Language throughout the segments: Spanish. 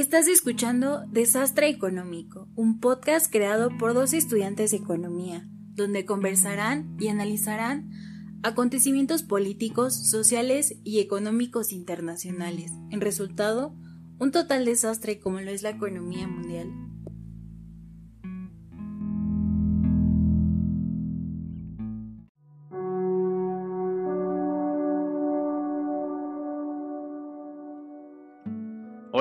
Estás escuchando Desastre Económico, un podcast creado por dos estudiantes de economía, donde conversarán y analizarán acontecimientos políticos, sociales y económicos internacionales. En resultado, un total desastre como lo es la economía mundial.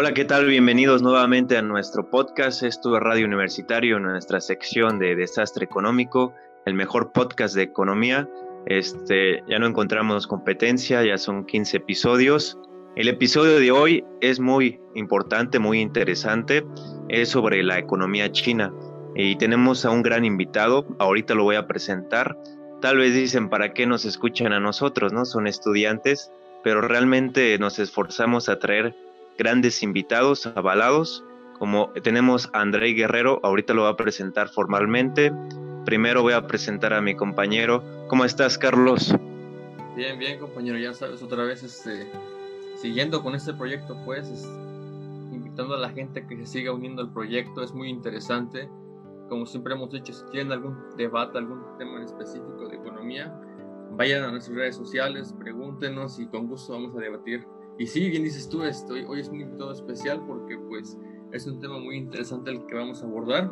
Hola, ¿qué tal? Bienvenidos nuevamente a nuestro podcast. Esto es Radio Universitario, nuestra sección de desastre económico, el mejor podcast de economía. Este, ya no encontramos competencia, ya son 15 episodios. El episodio de hoy es muy importante, muy interesante. Es sobre la economía china y tenemos a un gran invitado. Ahorita lo voy a presentar. Tal vez dicen, ¿para qué nos escuchan a nosotros? ¿No? Son estudiantes, pero realmente nos esforzamos a traer grandes invitados avalados, como tenemos a André Guerrero, ahorita lo va a presentar formalmente. Primero voy a presentar a mi compañero. ¿Cómo estás, Carlos? Bien, bien, compañero, ya sabes, otra vez este, siguiendo con este proyecto, pues, invitando a la gente que se siga uniendo al proyecto, es muy interesante. Como siempre hemos dicho, si tienen algún debate, algún tema en específico de economía, vayan a nuestras redes sociales, pregúntenos y con gusto vamos a debatir y sí, bien dices tú, estoy, hoy es un invitado especial porque pues es un tema muy interesante el que vamos a abordar.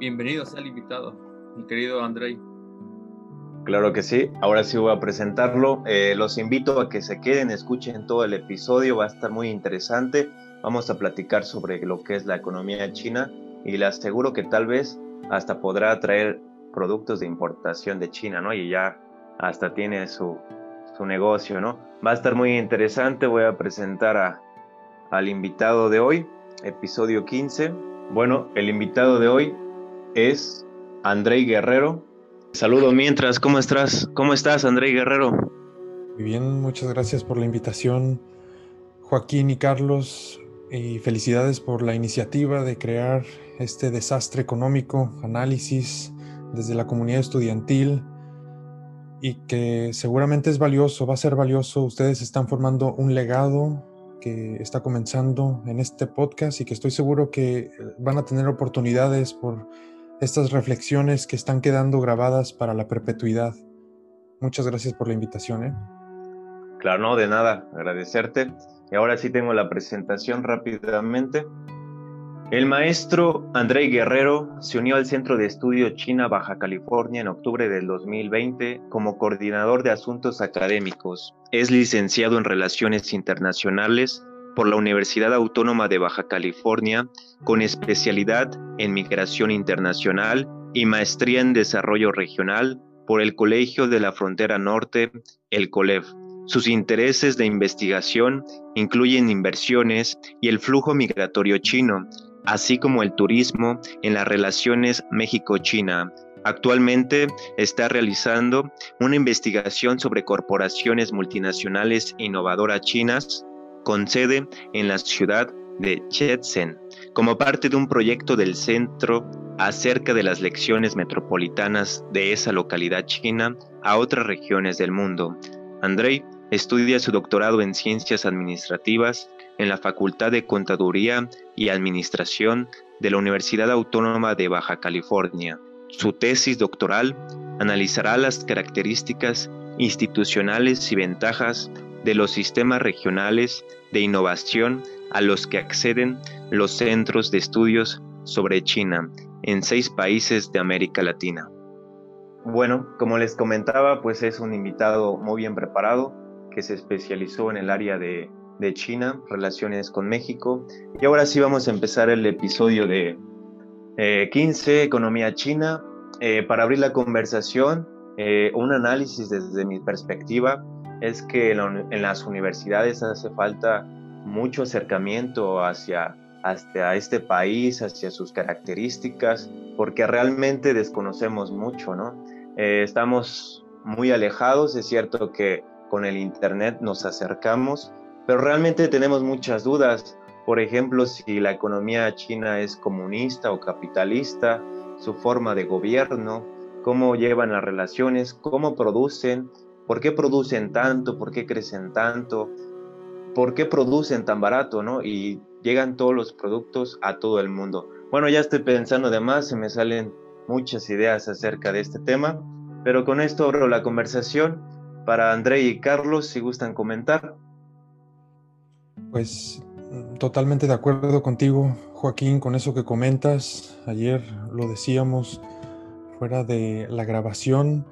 Bienvenido sea el invitado, mi querido Andrei. Claro que sí, ahora sí voy a presentarlo. Eh, los invito a que se queden, escuchen todo el episodio, va a estar muy interesante. Vamos a platicar sobre lo que es la economía china y le aseguro que tal vez hasta podrá traer productos de importación de China, ¿no? Y ya hasta tiene su, su negocio, ¿no? Va a estar muy interesante, voy a presentar a, al invitado de hoy, episodio 15. Bueno, el invitado de hoy es Andrei Guerrero. Saludo mientras, ¿cómo estás? ¿Cómo estás, Andrei Guerrero? Muy bien, muchas gracias por la invitación, Joaquín y Carlos, y felicidades por la iniciativa de crear este desastre económico, análisis desde la comunidad estudiantil y que seguramente es valioso, va a ser valioso. Ustedes están formando un legado que está comenzando en este podcast y que estoy seguro que van a tener oportunidades por estas reflexiones que están quedando grabadas para la perpetuidad. Muchas gracias por la invitación. ¿eh? Claro, no, de nada, agradecerte. Y ahora sí tengo la presentación rápidamente. El maestro André Guerrero se unió al Centro de Estudio China Baja California en octubre del 2020 como coordinador de asuntos académicos. Es licenciado en Relaciones Internacionales por la Universidad Autónoma de Baja California con especialidad en Migración Internacional y maestría en Desarrollo Regional por el Colegio de la Frontera Norte, el COLEF. Sus intereses de investigación incluyen inversiones y el flujo migratorio chino, así como el turismo en las relaciones México-China. Actualmente está realizando una investigación sobre corporaciones multinacionales innovadoras chinas con sede en la ciudad de Shenzhen, como parte de un proyecto del centro acerca de las lecciones metropolitanas de esa localidad china a otras regiones del mundo. Andrei estudia su doctorado en ciencias administrativas en la Facultad de Contaduría y Administración de la Universidad Autónoma de Baja California. Su tesis doctoral analizará las características institucionales y ventajas de los sistemas regionales de innovación a los que acceden los centros de estudios sobre China en seis países de América Latina. Bueno, como les comentaba, pues es un invitado muy bien preparado que se especializó en el área de de China, relaciones con México. Y ahora sí vamos a empezar el episodio de 15, eh, Economía China. Eh, para abrir la conversación, eh, un análisis desde mi perspectiva es que en, las universidades hace falta mucho acercamiento hacia, hacia este país, hacia sus características, porque realmente desconocemos mucho, ¿no? estamos muy alejados, es cierto que con el Internet nos acercamos, pero realmente tenemos muchas dudas. Por ejemplo, si la economía china es comunista o capitalista, su forma de gobierno, cómo llevan las relaciones, cómo producen, por qué producen tanto, por qué crecen tanto, por qué producen tan barato, ¿no? Y llegan todos los productos a todo el mundo. Bueno, ya estoy pensando de más, se me salen muchas ideas acerca de este tema, pero con esto abro la conversación para André y Carlos si gustan comentar. Pues totalmente de acuerdo contigo, Joaquín, con eso que comentas. Ayer lo decíamos fuera de la grabación,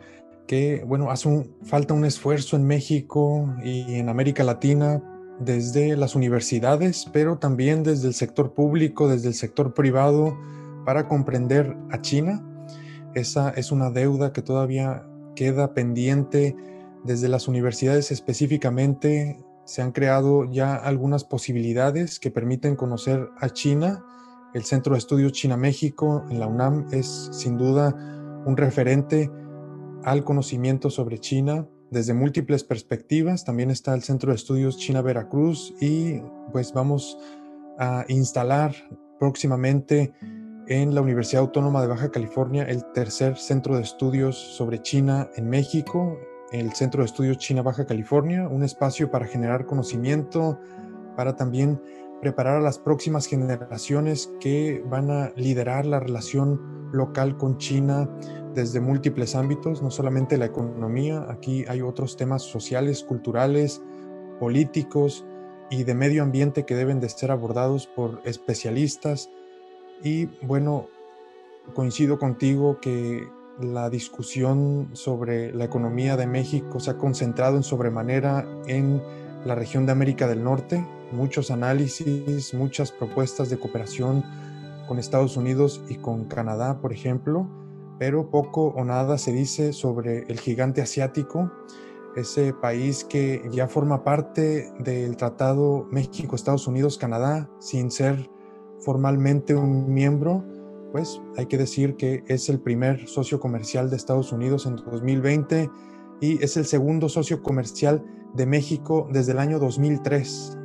que bueno, hace falta un esfuerzo en México y en América Latina desde las universidades, pero también desde el sector público, desde el sector privado, para comprender a China. Esa es una deuda que todavía queda pendiente desde las universidades específicamente. Se han creado ya algunas posibilidades que permiten conocer a China. El Centro de Estudios China-México en la UNAM es sin duda un referente al conocimiento sobre China desde múltiples perspectivas. También está el Centro de Estudios China Veracruz y pues vamos a instalar próximamente en la Universidad Autónoma de Baja California el tercer centro de estudios sobre China en México, el Centro de Estudios China Baja California, un espacio para generar conocimiento, para también preparar a las próximas generaciones que van a liderar la relación local con China desde múltiples ámbitos, no solamente la economía, aquí hay otros temas sociales, culturales, políticos y de medio ambiente que deben de ser abordados por especialistas. Y bueno, coincido contigo que la discusión sobre la economía de México se ha concentrado en sobremanera en la región de América del Norte, muchos análisis, muchas propuestas de cooperación con Estados Unidos y con Canadá, por ejemplo, pero poco o nada se dice sobre el gigante asiático, ese país que ya forma parte del Tratado México-Estados Unidos-Canadá sin ser formalmente un miembro, pues hay que decir que es el primer socio comercial de Estados Unidos en 2020 y es el segundo socio comercial de México desde el año 2003.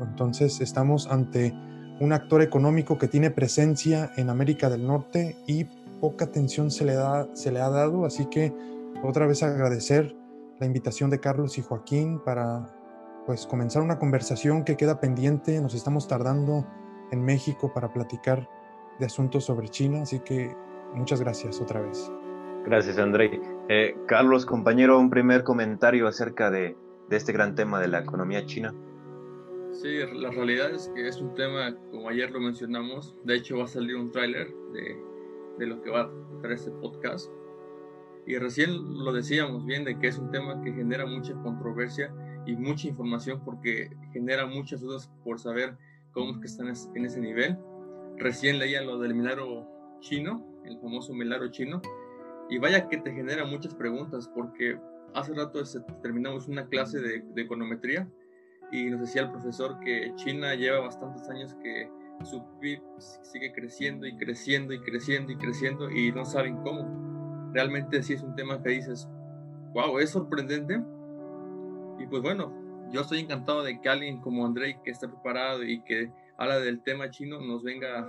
Entonces estamos ante un actor económico que tiene presencia en América del Norte y poca atención se le, da, se le ha dado, así que otra vez agradecer la invitación de Carlos y Joaquín para pues comenzar una conversación que queda pendiente, nos estamos tardando en México para platicar de asuntos sobre China, así que muchas gracias otra vez. Gracias, André. Eh, Carlos, compañero, un primer comentario acerca de, de este gran tema de la economía china. Sí, la realidad es que es un tema, como ayer lo mencionamos, de hecho va a salir un tráiler de de lo que va a tratar este podcast. Y recién lo decíamos bien de que es un tema que genera mucha controversia y mucha información porque genera muchas dudas por saber cómo es que están en ese nivel. Recién leía lo del milagro chino, el famoso milagro chino, y vaya que te genera muchas preguntas porque hace rato terminamos una clase de, de econometría y nos decía el profesor que China lleva bastantes años que su PIB sigue creciendo y creciendo y creciendo y creciendo y no saben cómo. Realmente sí es un tema que dices, wow, es sorprendente. Y pues bueno, yo estoy encantado de que alguien como Andrei, que está preparado y que habla del tema chino, nos venga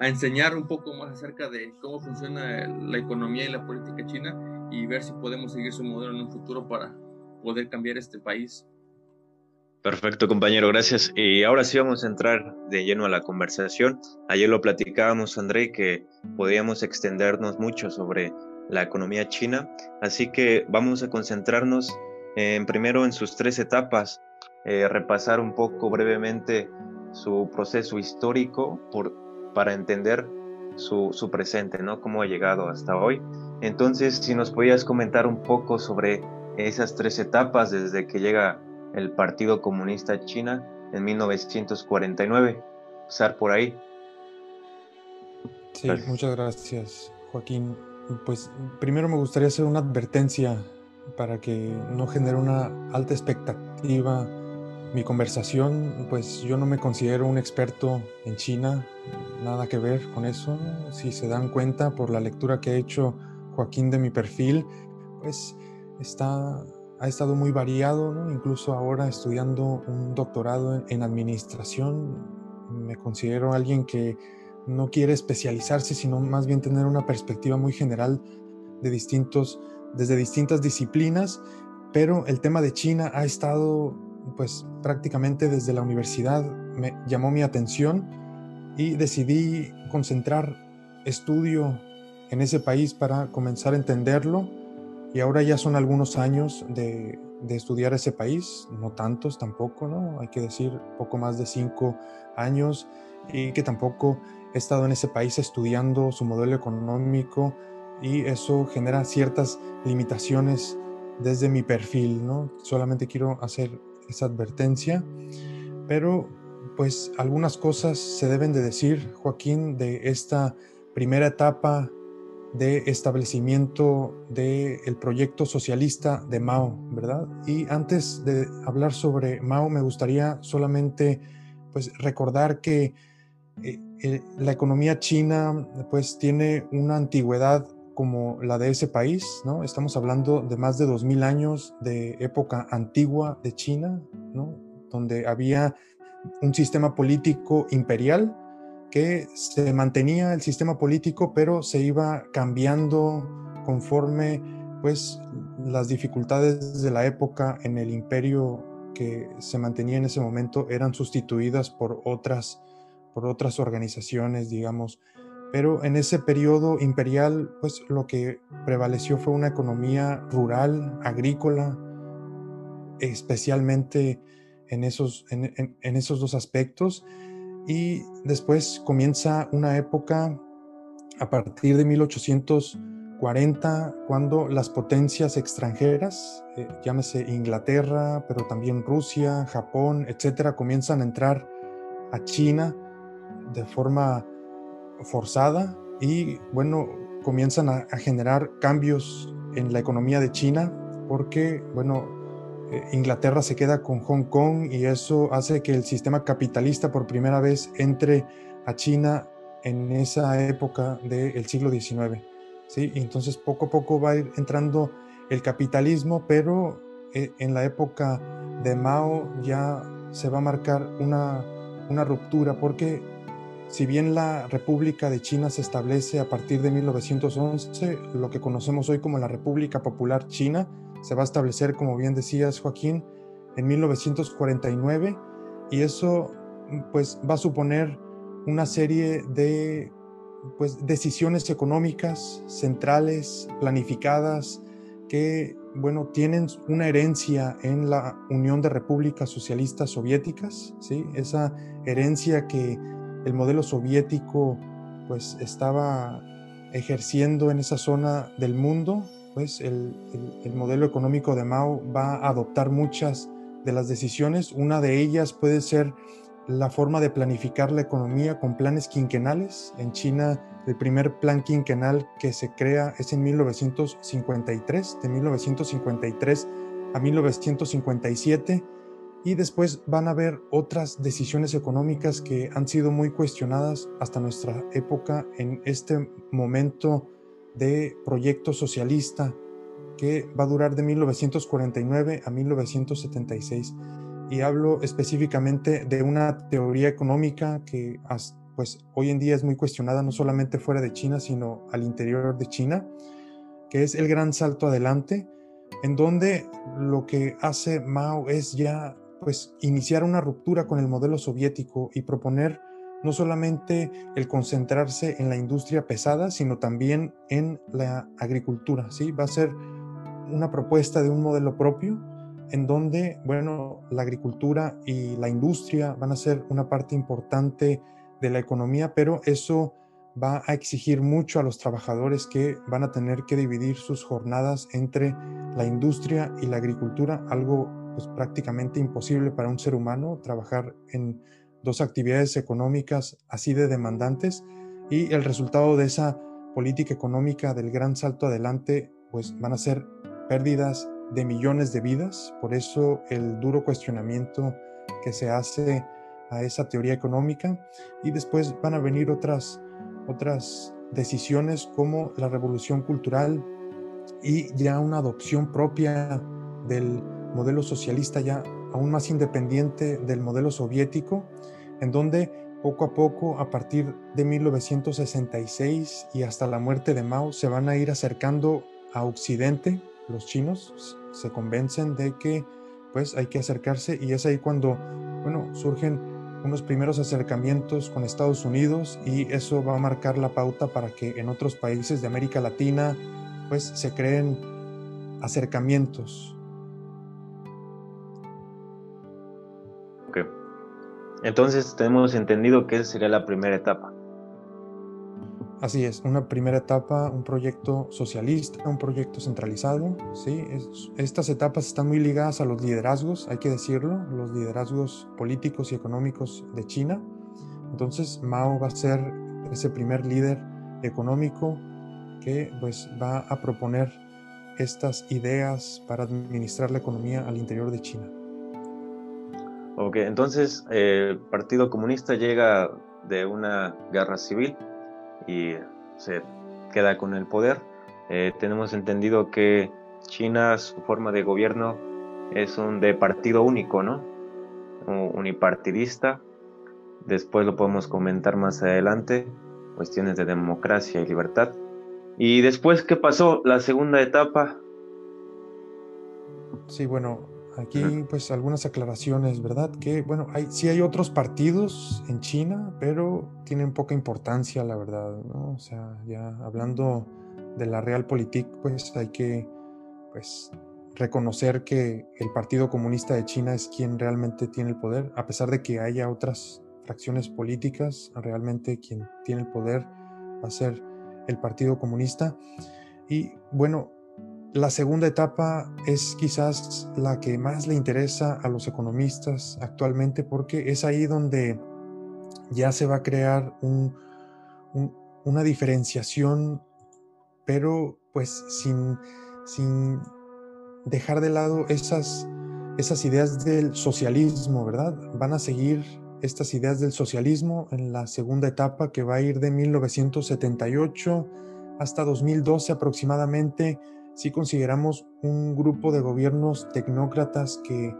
a enseñar un poco más acerca de cómo funciona la economía y la política china y ver si podemos seguir su modelo en un futuro para poder cambiar este país. Perfecto, compañero, gracias. Y ahora sí vamos a entrar de lleno a la conversación. Ayer lo platicábamos, André, que podíamos extendernos mucho sobre la economía china, así que vamos a concentrarnos en, primero en sus tres etapas, eh, repasar un poco brevemente su proceso histórico por, para entender su, su presente, ¿no? Cómo ha llegado hasta hoy. Entonces, si nos podías comentar un poco sobre esas tres etapas desde que llega el Partido Comunista China en 1949. Pasar por ahí. Sí, muchas gracias, Joaquín. Pues primero me gustaría hacer una advertencia para que no genere una alta expectativa mi conversación, pues yo no me considero un experto en China, nada que ver con eso. Si se dan cuenta por la lectura que ha hecho Joaquín de mi perfil, pues está ha estado muy variado, incluso ahora estudiando un doctorado en, administración. Me considero alguien que no quiere especializarse, sino más bien tener una perspectiva muy general de distintos, desde distintas disciplinas, pero el tema de China ha estado pues prácticamente desde la universidad me llamó mi atención y decidí concentrar estudio en ese país para comenzar a entenderlo y ahora ya son algunos años de, estudiar ese país, no tantos tampoco, ¿no? Hay que decir poco más de cinco años y que tampoco he estado en ese país estudiando su modelo económico y eso genera ciertas limitaciones desde mi perfil, ¿no? Solamente quiero hacer esa advertencia, pero pues algunas cosas se deben de decir, Joaquín, de esta primera etapa de establecimiento del el proyecto socialista de Mao, ¿verdad? Y antes de hablar sobre Mao, me gustaría solamente pues recordar que eh, eh, la economía china pues tiene una antigüedad como la de ese país, ¿no? Estamos hablando de más de 2000 años de época antigua de China, ¿no? Donde había un sistema político imperial que se mantenía el sistema político, pero se iba cambiando conforme pues las dificultades de la época en el imperio que se mantenía en ese momento eran sustituidas por otras por otras organizaciones, digamos, pero en ese periodo imperial, pues lo que prevaleció fue una economía rural, agrícola, especialmente en esos, en, esos dos aspectos. Y después comienza una época a partir de 1840, cuando las potencias extranjeras, eh, llámese Inglaterra, pero también Rusia, Japón, etcétera, comienzan a entrar a China de forma forzada y bueno, comienzan a, generar cambios en la economía de China porque bueno, eh, Inglaterra se queda con Hong Kong y eso hace que el sistema capitalista por primera vez entre a China en esa época del siglo XIX. ¿sí? entonces poco a poco va a ir entrando el capitalismo, pero eh, en la época de Mao ya se va a marcar una, una ruptura porque si bien la República de China se establece a partir de 1911, lo que conocemos hoy como la República Popular China se va a establecer, como bien decías Joaquín, en 1949 y eso pues va a suponer una serie de pues, decisiones económicas centrales, planificadas, que bueno, tienen una herencia en la Unión de Repúblicas Socialistas Soviéticas, ¿sí? esa herencia que el modelo soviético pues estaba ejerciendo en esa zona del mundo, pues el, modelo económico de Mao va a adoptar muchas de las decisiones. Una de ellas puede ser la forma de planificar la economía con planes quinquenales. En China el primer plan quinquenal que se crea es en 1953, de 1953 a 1957 y después van a haber otras decisiones económicas que han sido muy cuestionadas hasta nuestra época en este momento de proyecto socialista que va a durar de 1949 a 1976. Y hablo específicamente de una teoría económica que pues, hoy en día es muy cuestionada no solamente fuera de China, sino al interior de China, que es el gran salto adelante, en donde lo que hace Mao es ya pues iniciar una ruptura con el modelo soviético y proponer no solamente el concentrarse en la industria pesada, sino también en la agricultura, ¿sí? Va a ser una propuesta de un modelo propio en donde, bueno, la agricultura y la industria van a ser una parte importante de la economía, pero eso va a exigir mucho a los trabajadores que van a tener que dividir sus jornadas entre la industria y la agricultura, algo pues, prácticamente imposible para un ser humano trabajar en dos actividades económicas así de demandantes y el resultado de esa política económica del gran salto adelante pues van a ser pérdidas de millones de vidas, por eso el duro cuestionamiento que se hace a esa teoría económica y después van a venir otras otras decisiones como la revolución cultural y ya una adopción propia del modelo socialista ya aún más independiente del modelo soviético, en donde poco a poco, a partir de 1966 y hasta la muerte de Mao, se van a ir acercando a Occidente. Los chinos se convencen de que pues hay que acercarse y es ahí cuando, bueno, surgen unos primeros acercamientos con Estados Unidos y eso va a marcar la pauta para que en otros países de América Latina pues se creen acercamientos. Entonces tenemos entendido que esa sería la primera etapa. Así es, una primera etapa, un proyecto socialista, un proyecto centralizado. ¿sí? estas etapas están muy ligadas a los liderazgos, hay que decirlo, los liderazgos políticos y económicos de China. Entonces Mao va a ser ese primer líder económico que pues, va a proponer estas ideas para administrar la economía al interior de China. Ok, entonces eh, el Partido Comunista llega de una guerra civil y se queda con el poder. Eh, tenemos entendido que China, su forma de gobierno es un de partido único, ¿no? Unipartidista. Después lo podemos comentar más adelante, cuestiones de democracia y libertad. Y después, ¿qué pasó? La segunda etapa. Sí, bueno, Aquí pues algunas aclaraciones, ¿verdad? Que bueno, hay, sí hay otros partidos en China, pero tienen poca importancia, la verdad, ¿no? O sea, ya hablando de la realpolitik, pues hay que pues reconocer que el Partido Comunista de China es quien realmente tiene el poder, a pesar de que haya otras fracciones políticas, realmente quien tiene el poder va a ser el Partido Comunista. Y bueno, la segunda etapa es quizás la que más le interesa a los economistas actualmente porque es ahí donde ya se va a crear una diferenciación, pero pues sin, sin dejar de lado esas, esas ideas del socialismo, ¿verdad? Van a seguir estas ideas del socialismo en la segunda etapa que va a ir de 1978 hasta 2012 aproximadamente si consideramos un grupo de gobiernos tecnócratas que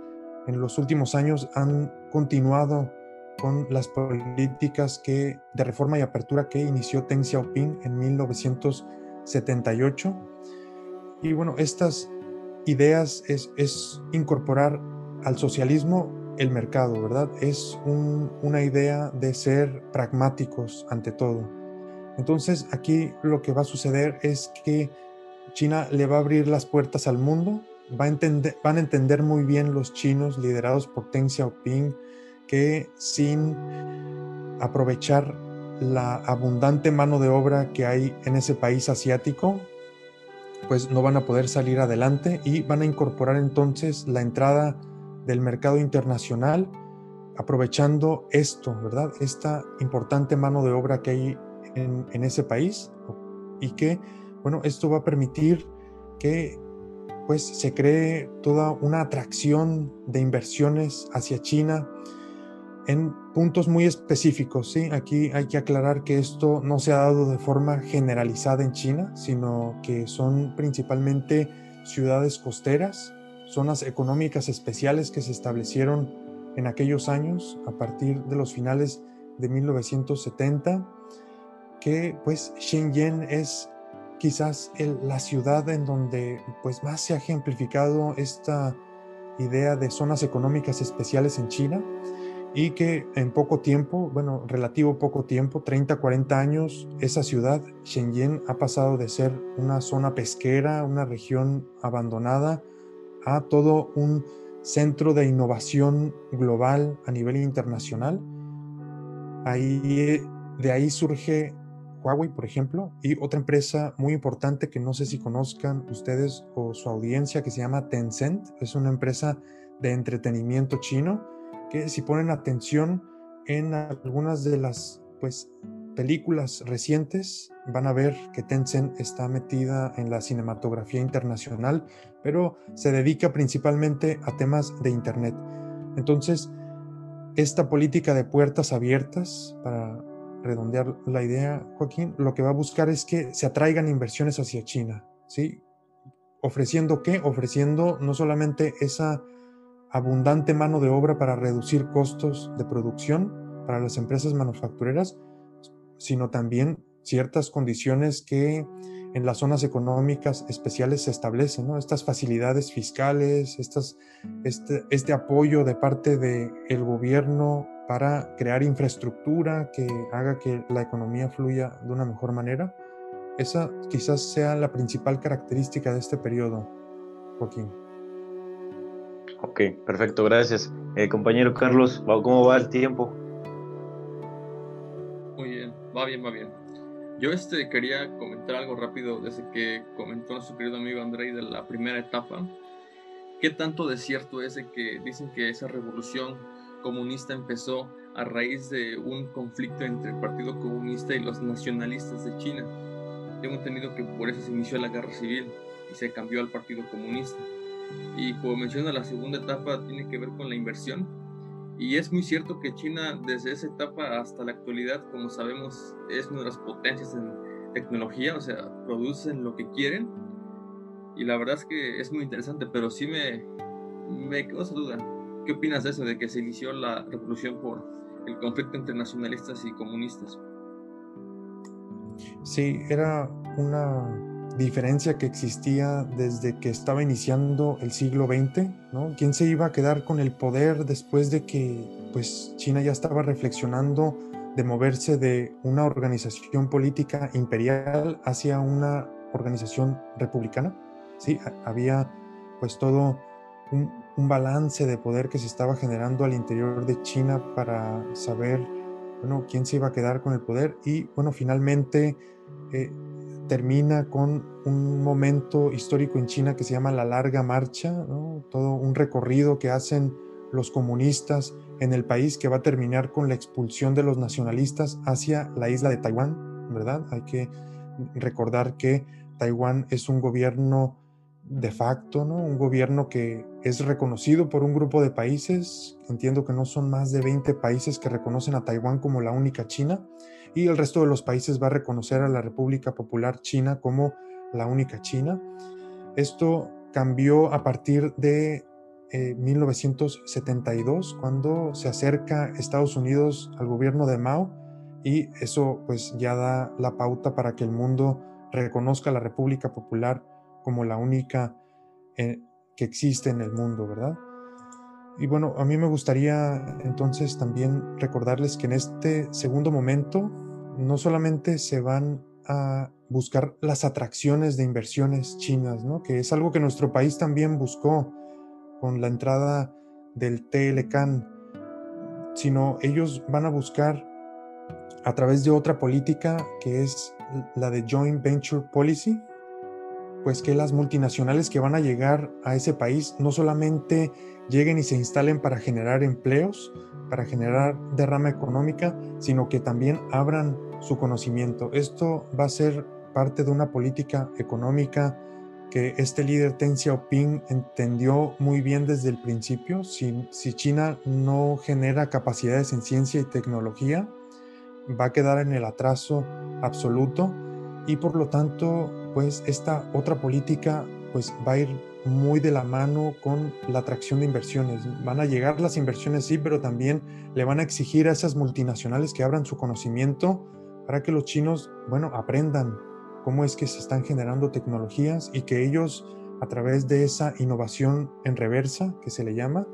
en los últimos años han continuado con las políticas que, de reforma y apertura que inició Deng Xiaoping en 1978. Y bueno, estas ideas es, es incorporar al socialismo el mercado, ¿verdad? Es una idea de ser pragmáticos ante todo. Entonces aquí lo que va a suceder es que China le va a abrir las puertas al mundo, va a entender, van a entender muy bien los chinos liderados por Deng Xiaoping que sin aprovechar la abundante mano de obra que hay en ese país asiático, pues no van a poder salir adelante y van a incorporar entonces la entrada del mercado internacional aprovechando esto, ¿verdad? Esta importante mano de obra que hay en, en ese país y que bueno, esto va a permitir que pues se cree toda una atracción de inversiones hacia China en puntos muy específicos, ¿sí? Aquí hay que aclarar que esto no se ha dado de forma generalizada en China, sino que son principalmente ciudades costeras, zonas económicas especiales que se establecieron en aquellos años a partir de los finales de 1970, que pues Shenzhen es quizás la ciudad en donde pues más se ha ejemplificado esta idea de zonas económicas especiales en China y que en poco tiempo, bueno, relativo poco tiempo, 30, 40 años, esa ciudad, Shenzhen, ha pasado de ser una zona pesquera, una región abandonada, a todo un centro de innovación global a nivel internacional. Ahí, de ahí surge Huawei, por ejemplo, y otra empresa muy importante que no sé si conozcan ustedes o su audiencia que se llama Tencent. Es una empresa de entretenimiento chino que si ponen atención en algunas de las pues, películas recientes van a ver que Tencent está metida en la cinematografía internacional, pero se dedica principalmente a temas de Internet. Entonces, esta política de puertas abiertas para redondear la idea, Joaquín, lo que va a buscar es que se atraigan inversiones hacia China, ¿sí? ¿Ofreciendo qué? Ofreciendo no solamente esa abundante mano de obra para reducir costos de producción para las empresas manufactureras, sino también ciertas condiciones que en las zonas económicas especiales se establecen, ¿no? Estas facilidades fiscales, estas, este, este apoyo de parte del gobierno para crear infraestructura que haga que la economía fluya de una mejor manera. Esa quizás sea la principal característica de este periodo, Joaquín. Ok, perfecto, gracias. Eh, compañero Carlos, ¿cómo va el tiempo? Muy bien, va bien, va bien. Yo este quería comentar algo rápido desde que comentó nuestro querido amigo Andrei de la primera etapa. ¿Qué tanto de cierto es de que dicen que esa revolución comunista empezó a raíz de un conflicto entre el Partido Comunista y los nacionalistas de China? Tengo entendido que por eso se inició la guerra civil y se cambió al Partido Comunista. Y como menciona, la segunda etapa tiene que ver con la inversión. Y es muy cierto que China desde esa etapa hasta la actualidad, como sabemos, es una de las potencias en tecnología, o sea, producen lo que quieren. Y la verdad es que es muy interesante, pero sí me, me quedó esa duda. ¿Qué opinas de eso, de que se inició la revolución por el conflicto entre nacionalistas y comunistas? Sí, era una diferencia que existía desde que estaba iniciando el siglo XX, ¿no? ¿Quién se iba a quedar con el poder después de que pues China ya estaba reflexionando de moverse de una organización política imperial hacia una organización republicana? Sí, había pues todo un, balance de poder que se estaba generando al interior de China para saber, bueno, quién se iba a quedar con el poder y bueno, finalmente eh, termina con un momento histórico en China que se llama la larga marcha, todo un recorrido que hacen los comunistas en el país que va a terminar con la expulsión de los nacionalistas hacia la isla de Taiwán, ¿verdad? Hay que recordar que Taiwán es un gobierno de facto, ¿no? Un gobierno que es reconocido por un grupo de países, entiendo que no son más de 20 países que reconocen a Taiwán como la única China, y el resto de los países va a reconocer a la República Popular China como la única China. Esto cambió a partir de 1972, eh, cuando se acerca Estados Unidos al gobierno de Mao y eso pues ya da la pauta para que el mundo reconozca a la República Popular como la única eh, que existe en el mundo, ¿verdad? Y bueno, a mí me gustaría entonces también recordarles que en este segundo momento no solamente se van a buscar las atracciones de inversiones chinas, ¿no? que es algo que nuestro país también buscó con la entrada del TLCAN, sino ellos van a buscar a través de otra política que es la de Joint Venture Policy, pues que las multinacionales que van a llegar a ese país no solamente lleguen y se instalen para generar empleos, para generar derrama económica, sino que también abran su conocimiento. Esto va a ser parte de una política económica que este líder Deng Xiaoping entendió muy bien desde el principio. Si, si China no genera capacidades en ciencia y tecnología, va a quedar en el atraso absoluto y por lo tanto, pues esta otra política pues va a ir muy de la mano con la atracción de inversiones. Van a llegar las inversiones, sí, pero también le van a exigir a esas multinacionales que abran su conocimiento para que los chinos, bueno, aprendan cómo es que se están generando tecnologías y que ellos, a través de esa innovación en reversa, que se le llama,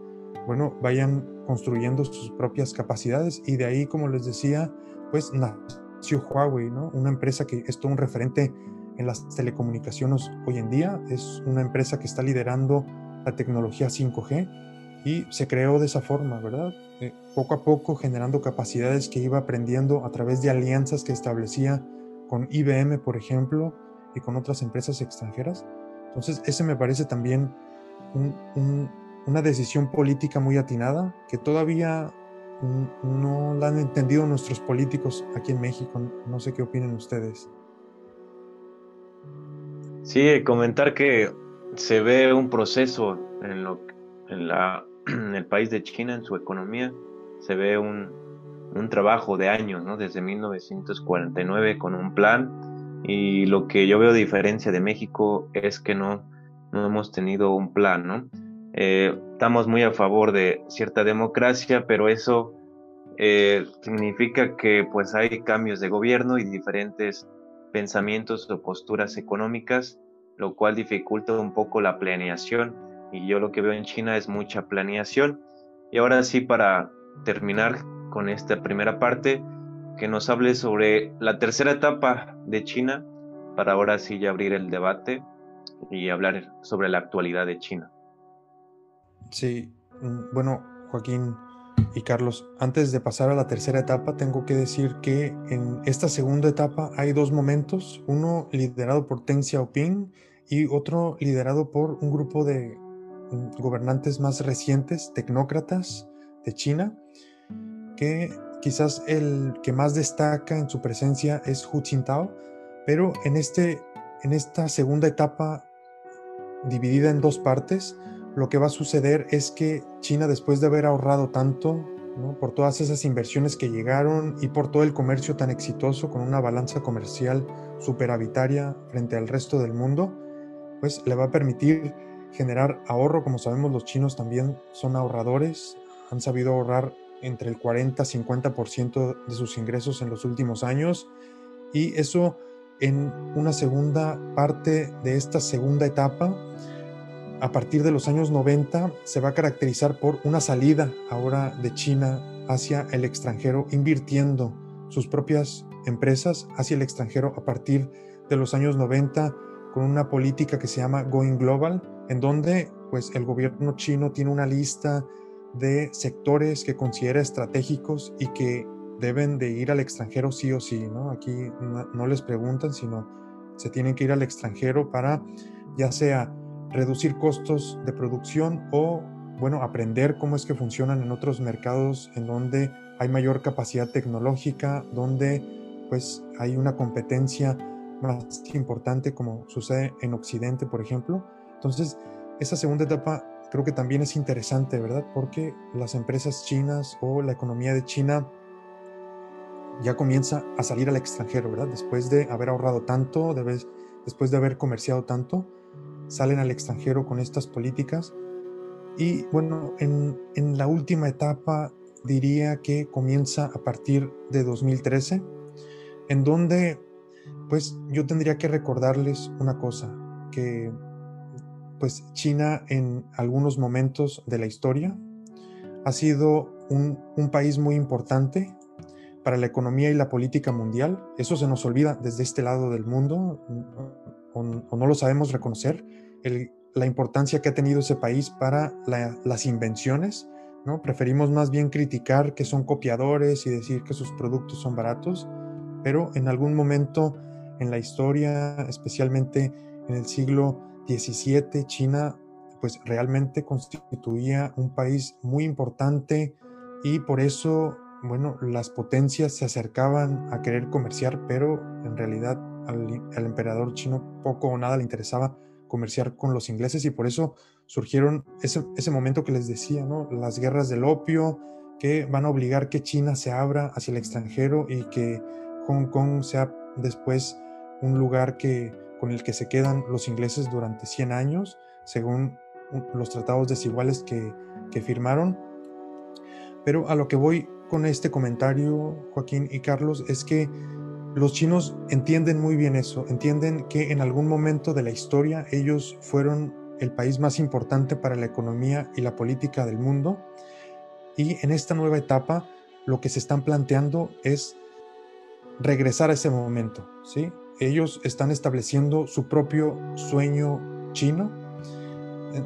bueno, vayan construyendo sus propias capacidades y de ahí, como les decía, pues nació Huawei, ¿no? Una empresa que es todo un referente en las telecomunicaciones hoy en día. Es una empresa que está liderando la tecnología 5G y se creó de esa forma, ¿verdad? Eh, poco a poco generando capacidades que iba aprendiendo a través de alianzas que establecía con IBM, por ejemplo, y con otras empresas extranjeras. Entonces, ese me parece también una decisión política muy atinada que todavía no la han entendido nuestros políticos aquí en México. No sé qué opinen ustedes. Sí, comentar que se ve un proceso en, lo, en, la, en el país de China, en su economía, se ve un, un trabajo de años, ¿no? Desde 1949 con un plan y lo que yo veo de diferencia de México es que no, no hemos tenido un plan, ¿no? Eh, estamos muy a favor de cierta democracia, pero eso eh, significa que pues hay cambios de gobierno y diferentes pensamientos o posturas económicas, lo cual dificulta un poco la planeación. Y yo lo que veo en China es mucha planeación. Y ahora sí, para terminar con esta primera parte, que nos hable sobre la tercera etapa de China, para ahora sí ya abrir el debate y hablar sobre la actualidad de China. Sí, mm, bueno, Joaquín y Carlos, antes de pasar a la tercera etapa, tengo que decir que en esta segunda etapa hay dos momentos, uno liderado por Deng Xiaoping y otro liderado por un grupo de mm, gobernantes más recientes, tecnócratas de China, que quizás el que más destaca en su presencia es Hu Jintao, pero en, este, en esta segunda etapa dividida en dos partes, lo que va a suceder es que China, después de haber ahorrado tanto, por todas esas inversiones que llegaron y por todo el comercio tan exitoso, con una balanza comercial superavitaria frente al resto del mundo, pues le va a permitir generar ahorro. Como sabemos, los chinos también son ahorradores, han sabido ahorrar entre el 40-50% de sus ingresos en los últimos años y eso en una segunda parte de esta segunda etapa a partir de los años 90 se va a caracterizar por una salida ahora de China hacia el extranjero, invirtiendo sus propias empresas hacia el extranjero a partir de los años 90 con una política que se llama Going Global, en donde pues el gobierno chino tiene una lista de sectores que considera estratégicos y que deben de ir al extranjero sí o sí, ¿no? Aquí no, no les preguntan, sino se tienen que ir al extranjero para ya sea reducir costos de producción o, bueno, aprender cómo es que funcionan en otros mercados en donde hay mayor capacidad tecnológica, donde pues hay una competencia más importante como sucede en Occidente, por ejemplo. Entonces, esa segunda etapa creo que también es interesante, ¿verdad? Porque las empresas chinas o la economía de China ya comienza a salir al extranjero, ¿verdad? Después de haber ahorrado tanto, después de haber comerciado tanto, salen al extranjero con estas políticas. Y bueno, en, la última etapa diría que comienza a partir de 2013, en donde pues yo tendría que recordarles una cosa, que pues China en algunos momentos de la historia ha sido un, país muy importante para la economía y la política mundial. Eso se nos olvida desde este lado del mundo o, no lo sabemos reconocer, la importancia que ha tenido ese país para las invenciones, ¿no? Preferimos más bien criticar que son copiadores y decir que sus productos son baratos, pero en algún momento en la historia, especialmente en el siglo XVII, China pues realmente constituía un país muy importante y por eso, bueno, las potencias se acercaban a querer comerciar, pero en realidad al, emperador chino poco o nada le interesaba comerciar con los ingleses y por eso surgieron ese, ese momento que les decía, ¿no? Las guerras del opio que van a obligar que China se abra hacia el extranjero y que Hong Kong sea después un lugar que, con el que se quedan los ingleses durante 100 años, según los tratados desiguales que, que firmaron. Pero a lo que voy con este comentario, Joaquín y Carlos, es que los chinos entienden muy bien eso, entienden que en algún momento de la historia ellos fueron el país más importante para la economía y la política del mundo y en esta nueva etapa lo que se están planteando es regresar a ese momento, ¿sí? Ellos están estableciendo su propio sueño chino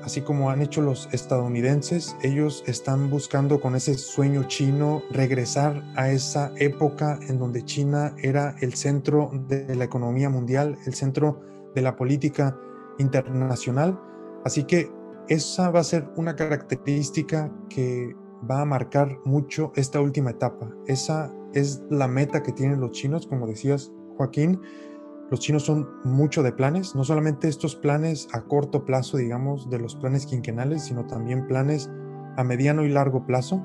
así como han hecho los estadounidenses, ellos están buscando con ese sueño chino regresar a esa época en donde China era el centro de la economía mundial, el centro de la política internacional. Así que esa va a ser una característica que va a marcar mucho esta última etapa. Esa es la meta que tienen los chinos, como decías Joaquín, los chinos son mucho de planes, no solamente estos planes a corto plazo, digamos, de los planes quinquenales, sino también planes a mediano y largo plazo.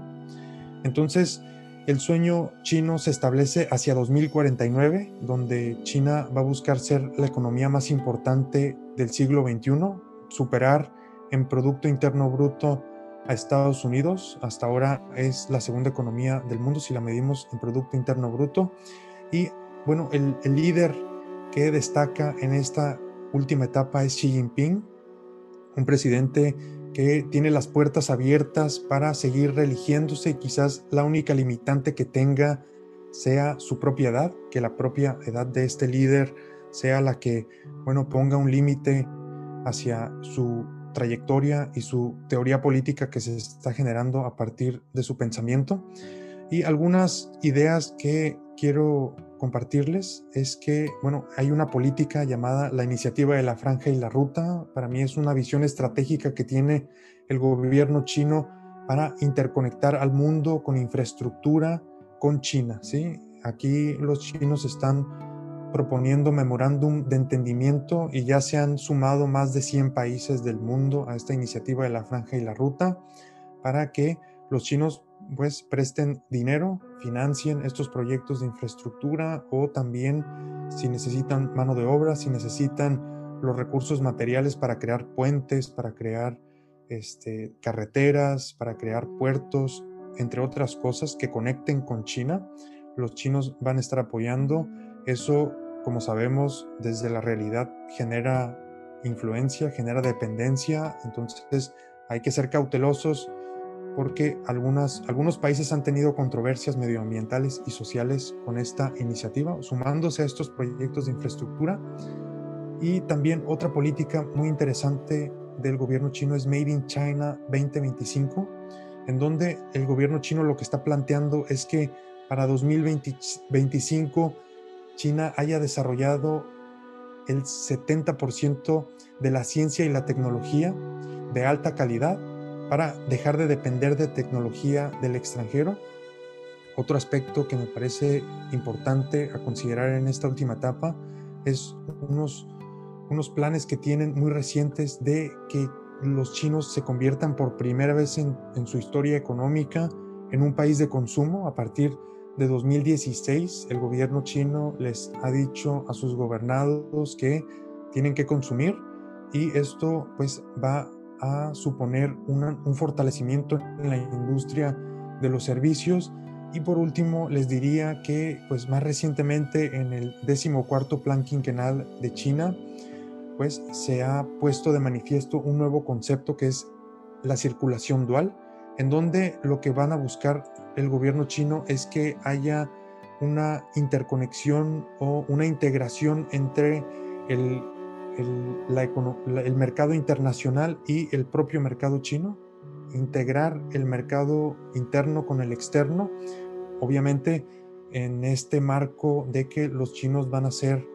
Entonces, el sueño chino se establece hacia 2049, donde China va a buscar ser la economía más importante del siglo XXI, superar en Producto Interno Bruto a Estados Unidos. Hasta ahora es la segunda economía del mundo si la medimos en Producto Interno Bruto. Y bueno, el, el líder que destaca en esta última etapa es Xi Jinping, un presidente que tiene las puertas abiertas para seguir religiéndose y quizás la única limitante que tenga sea su propia edad, que la propia edad de este líder sea la que, bueno, ponga un límite hacia su trayectoria y su teoría política que se está generando a partir de su pensamiento. Y algunas ideas que quiero compartirles es que, bueno, hay una política llamada la iniciativa de la franja y la ruta. Para mí es una visión estratégica que tiene el gobierno chino para interconectar al mundo con infraestructura con China, ¿sí? Aquí los chinos están proponiendo memorándum de entendimiento y ya se han sumado más de 100 países del mundo a esta iniciativa de la franja y la ruta para que los chinos pues presten dinero, financien estos proyectos de infraestructura o también si necesitan mano de obra, si necesitan los recursos materiales para crear puentes, para crear este, carreteras, para crear puertos, entre otras cosas que conecten con China, los chinos van a estar apoyando. Eso como sabemos, desde la realidad genera influencia, genera dependencia, entonces hay que ser cautelosos porque algunas, algunos países han tenido controversias medioambientales y sociales con esta iniciativa, sumándose a estos proyectos de infraestructura. Y también otra política muy interesante del gobierno chino es Made in China 2025, en donde el gobierno chino lo que está planteando es que para 2025 China haya desarrollado el 70% de la ciencia y la tecnología de alta calidad para dejar de depender de tecnología del extranjero. Otro aspecto que me parece importante a considerar en esta última etapa es unos, unos planes que tienen muy recientes de que los chinos se conviertan por primera vez en, en su historia económica en un país de consumo a partir de de 2016, el gobierno chino les ha dicho a sus gobernados que tienen que consumir y esto pues va a suponer un fortalecimiento en la industria de los servicios. Y por último les diría que pues más recientemente en el decimocuarto plan quinquenal de China pues se ha puesto de manifiesto un nuevo concepto que es la circulación dual en donde lo que van a buscar el gobierno chino es que haya una interconexión o una integración entre el, el, mercado internacional y el propio mercado chino, integrar el mercado interno con el externo, obviamente en este marco de que los chinos van a ser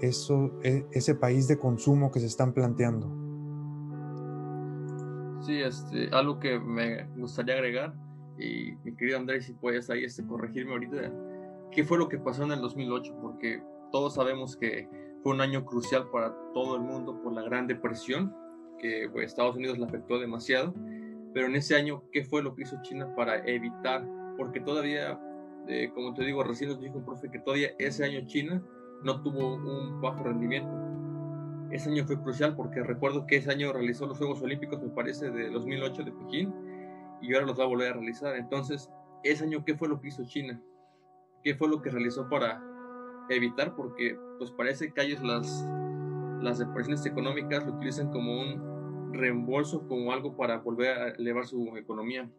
eso, e, ese país de consumo que se están planteando. Sí, este, algo que me gustaría agregar, y mi querido Andrés, si puedes ahí este, corregirme ahorita, ¿qué fue lo que pasó en el 2008? Porque todos sabemos que fue un año crucial para todo el mundo por la Gran Depresión, que pues, Estados Unidos le afectó demasiado, pero en ese año, ¿qué fue lo que hizo China para evitar? Porque todavía, eh, como te digo, recién nos dijo un profe que todavía ese año China no tuvo un bajo rendimiento ese año fue crucial porque recuerdo que ese año realizó los Juegos Olímpicos, me parece, de 2008 de Pekín, y ahora los va a volver a realizar. Entonces, ese año, ¿qué fue lo que hizo China? ¿Qué fue lo que realizó para evitar? Porque, pues parece que ellos las, las depresiones económicas lo utilizan como un reembolso, como algo para volver a elevar su economía.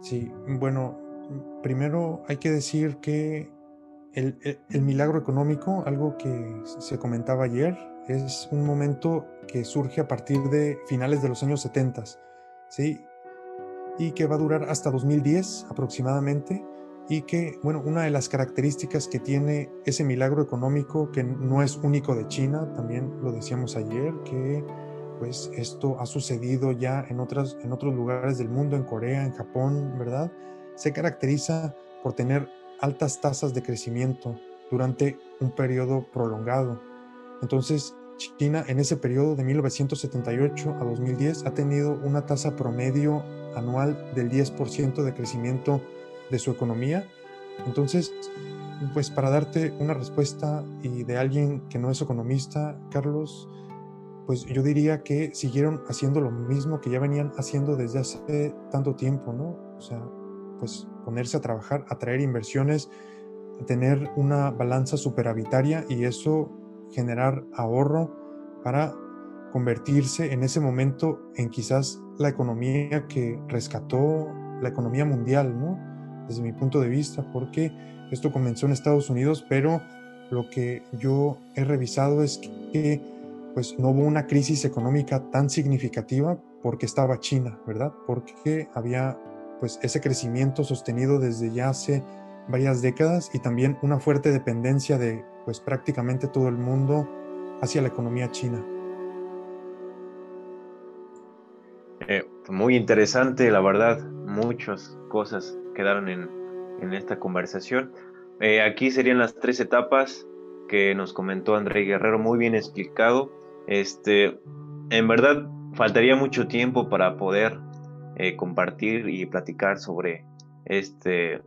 Sí, bueno, primero hay que decir que el, milagro económico, algo que se comentaba ayer, es un momento que surge a partir de finales de los años 70, ¿sí? Y que va a durar hasta 2010 aproximadamente. Y que, bueno, una de las características que tiene ese milagro económico, que no es único de China, también lo decíamos ayer, que pues esto ha sucedido ya en, otras, en otros lugares del mundo, en Corea, en Japón, ¿verdad? Se caracteriza por tener altas tasas de crecimiento durante un periodo prolongado. Entonces, China en ese periodo de 1978 a 2010 ha tenido una tasa promedio anual del 10% de crecimiento de su economía. Entonces, pues para darte una respuesta y de alguien que no es economista, Carlos, pues yo diría que siguieron haciendo lo mismo que ya venían haciendo desde hace tanto tiempo, ¿no? O sea, pues ponerse a trabajar, atraer inversiones tener una balanza superavitaria y eso generar ahorro para convertirse en ese momento en quizás la economía que rescató la economía mundial, ¿no? Desde mi punto de vista, porque esto comenzó en Estados Unidos, pero lo que yo he revisado es que pues no hubo una crisis económica tan significativa porque estaba China, ¿verdad? Porque había pues ese crecimiento sostenido desde ya hace varias décadas y también una fuerte dependencia de pues prácticamente todo el mundo hacia la economía china. Eh, muy interesante, la verdad, muchas cosas quedaron en, en esta conversación. Eh, aquí serían las tres etapas que nos comentó André Guerrero, muy bien explicado. Este, en verdad, faltaría mucho tiempo para poder eh, compartir y platicar sobre este,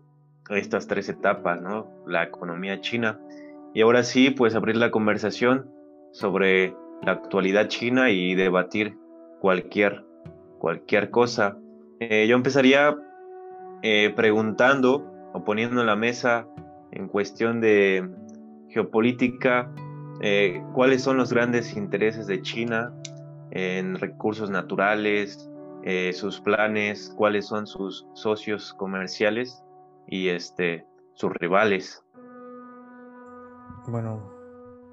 estas tres etapas, ¿no? La economía china. Y ahora sí, pues abrir la conversación sobre la actualidad china y debatir cualquier, cualquier cosa. Eh, yo empezaría eh, preguntando o poniendo en la mesa en cuestión de geopolítica, eh, cuáles son los grandes intereses de China en recursos naturales, eh, sus planes, cuáles son sus socios comerciales y este, sus rivales. Bueno,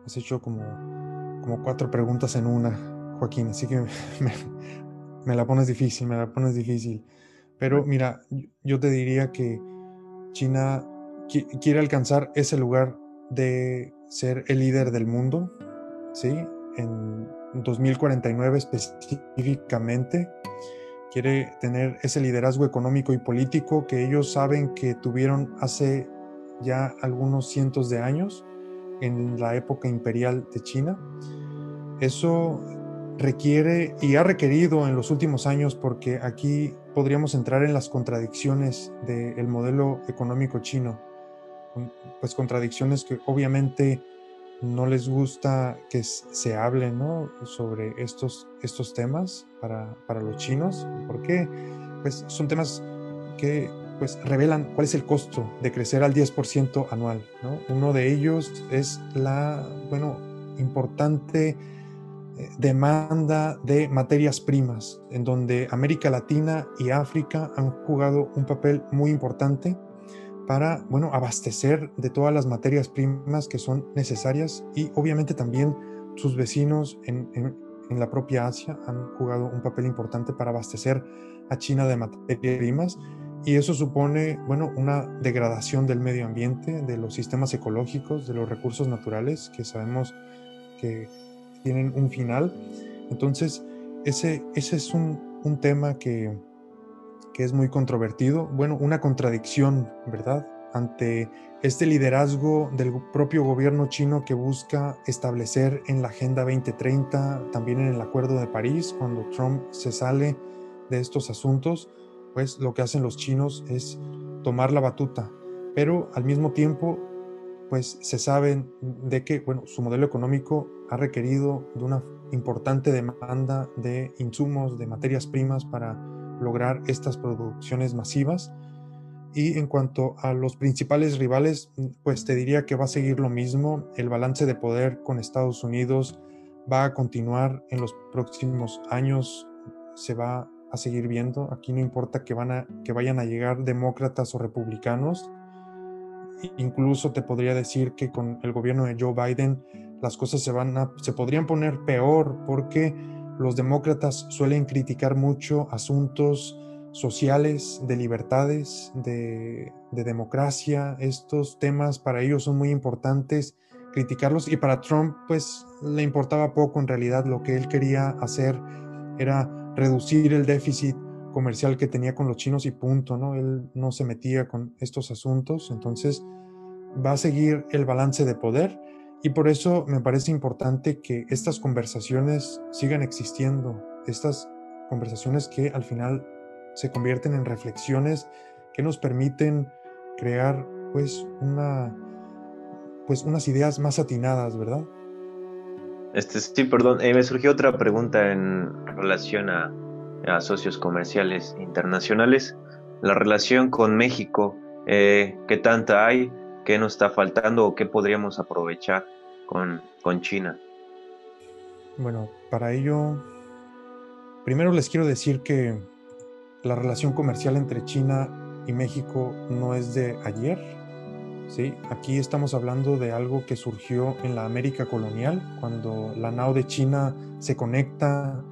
has hecho como, como cuatro preguntas en una, Joaquín, así que me, me la pones difícil, me la pones difícil. Pero mira, yo te diría que China quiere alcanzar ese lugar de ser el líder del mundo, ¿sí? En 2049 específicamente, quiere tener ese liderazgo económico y político que ellos saben que tuvieron hace ya algunos cientos de años en la época imperial de China. Eso requiere y ha requerido en los últimos años, porque aquí podríamos entrar en las contradicciones del modelo económico chino, pues contradicciones que obviamente no les gusta que se hable ¿no? sobre estos, estos temas para, para los chinos, porque pues, son temas que pues, revelan cuál es el costo de crecer al 10% anual. ¿no? Uno de ellos es la bueno, importante demanda de materias primas, en donde América Latina y África han jugado un papel muy importante para, bueno, abastecer de todas las materias primas que son necesarias y obviamente también sus vecinos en, en la propia Asia han jugado un papel importante para abastecer a China de materias primas y eso supone, bueno, una degradación del medio ambiente, de los sistemas ecológicos, de los recursos naturales que sabemos que tienen un final. Entonces, ese, ese es un, un tema que, que es muy controvertido. Bueno, una contradicción, ¿verdad? Ante este liderazgo del propio gobierno chino que busca establecer en la Agenda 2030, también en el Acuerdo de París, cuando Trump se sale de estos asuntos, pues lo que hacen los chinos es tomar la batuta, pero al mismo tiempo pues se saben de que, bueno, su modelo económico ha requerido de una importante demanda de insumos, de materias primas para lograr estas producciones masivas. Y en cuanto a los principales rivales, pues te diría que va a seguir lo mismo. El balance de poder con Estados Unidos va a continuar en los próximos años, se va a seguir viendo. Aquí no importa que, van a, que vayan a llegar demócratas o republicanos, Incluso te podría decir que con el gobierno de Joe Biden las cosas se, van a, se podrían poner peor porque los demócratas suelen criticar mucho asuntos sociales, de libertades, de, de, democracia. Estos temas para ellos son muy importantes criticarlos y para Trump pues le importaba poco en realidad. Lo que él quería hacer era reducir el déficit comercial que tenía con los chinos y punto, ¿no? Él no se metía con estos asuntos, entonces va a seguir el balance de poder y por eso me parece importante que estas conversaciones sigan existiendo, estas conversaciones que al final se convierten en reflexiones que nos permiten crear pues una pues unas ideas más atinadas, ¿verdad? Este, sí, perdón, eh, me surgió otra pregunta en relación a, a socios comerciales internacionales. La relación con México, eh, ¿qué tanta hay? qué nos está faltando o qué podríamos aprovechar con, con China. Bueno, para ello, primero les quiero decir que la relación comercial entre China y México no es de ayer. ¿sí? Aquí estamos hablando de algo que surgió en la América colonial, cuando la nao de China se conecta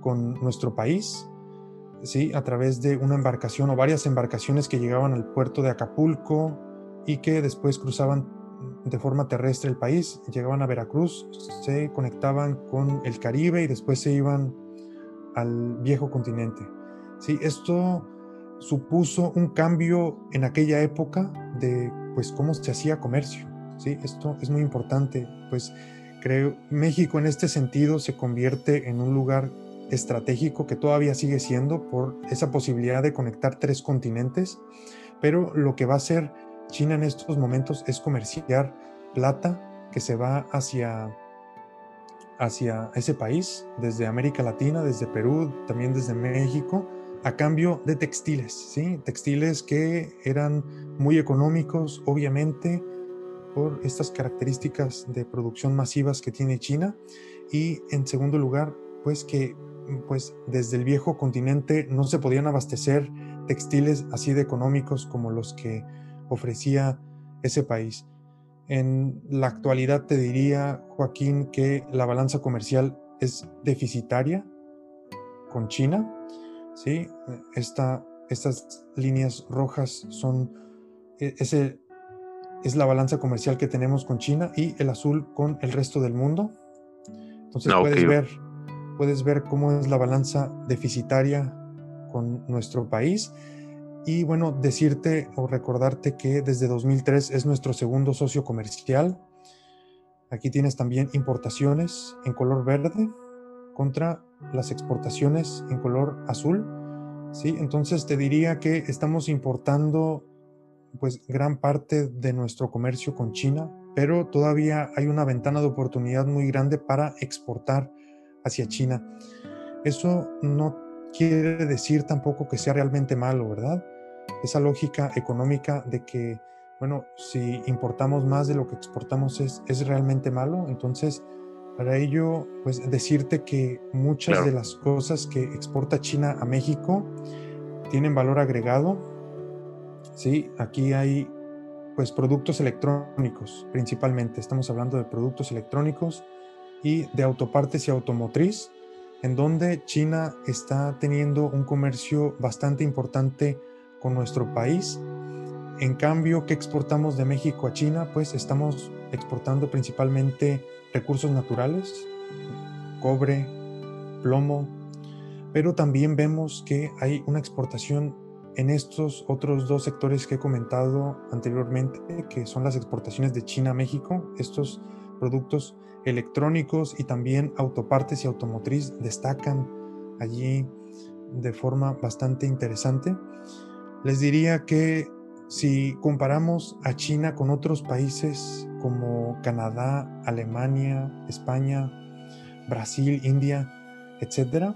con nuestro país, ¿sí? a través de una embarcación o varias embarcaciones que llegaban al puerto de Acapulco y que después cruzaban de forma terrestre el país, llegaban a Veracruz, se conectaban con el Caribe y después se iban al viejo continente. ¿sí? Esto supuso un cambio en aquella época de pues cómo se hacía comercio. ¿sí? Esto es muy importante, pues creo México en este sentido se convierte en un lugar estratégico que todavía sigue siendo por esa posibilidad de conectar tres continentes, pero lo que va a hacer China en estos momentos es comerciar plata que se va hacia hacia ese país, desde América Latina, desde Perú, también desde México, a cambio de textiles, ¿sí? Textiles que eran muy económicos, obviamente, por estas características de producción masivas que tiene China. Y en segundo lugar, pues que pues desde el viejo continente no se podían abastecer textiles así de económicos como los que ofrecía ese país. En la actualidad te diría, Joaquín, que la balanza comercial es deficitaria con China ¿sí? Esta, estas líneas rojas son, e, ese, es la balanza comercial que tenemos con China y el azul con el resto del mundo. Entonces ah, puedes, ver, puedes ver cómo es la balanza deficitaria con nuestro país. Y bueno, decirte o recordarte que desde 2003 es nuestro segundo socio comercial. Aquí tienes también importaciones en color verde contra las exportaciones en color azul. ¿sí? Entonces te diría que estamos importando pues gran parte de nuestro comercio con China, pero todavía hay una ventana de oportunidad muy grande para exportar hacia China. Eso no quiere decir tampoco que sea realmente malo, ¿verdad? Esa lógica económica de que, bueno, si importamos más de lo que exportamos es, es realmente malo, entonces para ello, pues decirte que muchas de las cosas que exporta China a México tienen valor agregado. Sí, aquí hay pues productos electrónicos principalmente. Estamos hablando de productos electrónicos y de autopartes y automotriz, en donde China está teniendo un comercio bastante importante con nuestro país. En cambio, ¿qué exportamos de México a China? Pues estamos exportando principalmente recursos naturales, cobre, plomo, pero también vemos que hay una exportación en estos otros dos sectores que he comentado anteriormente, que son las exportaciones de China a México. Estos productos electrónicos y también autopartes y automotriz destacan allí de forma bastante interesante. Les diría que si comparamos a China con otros países como Canadá, Alemania, España, Brasil, India, etc.,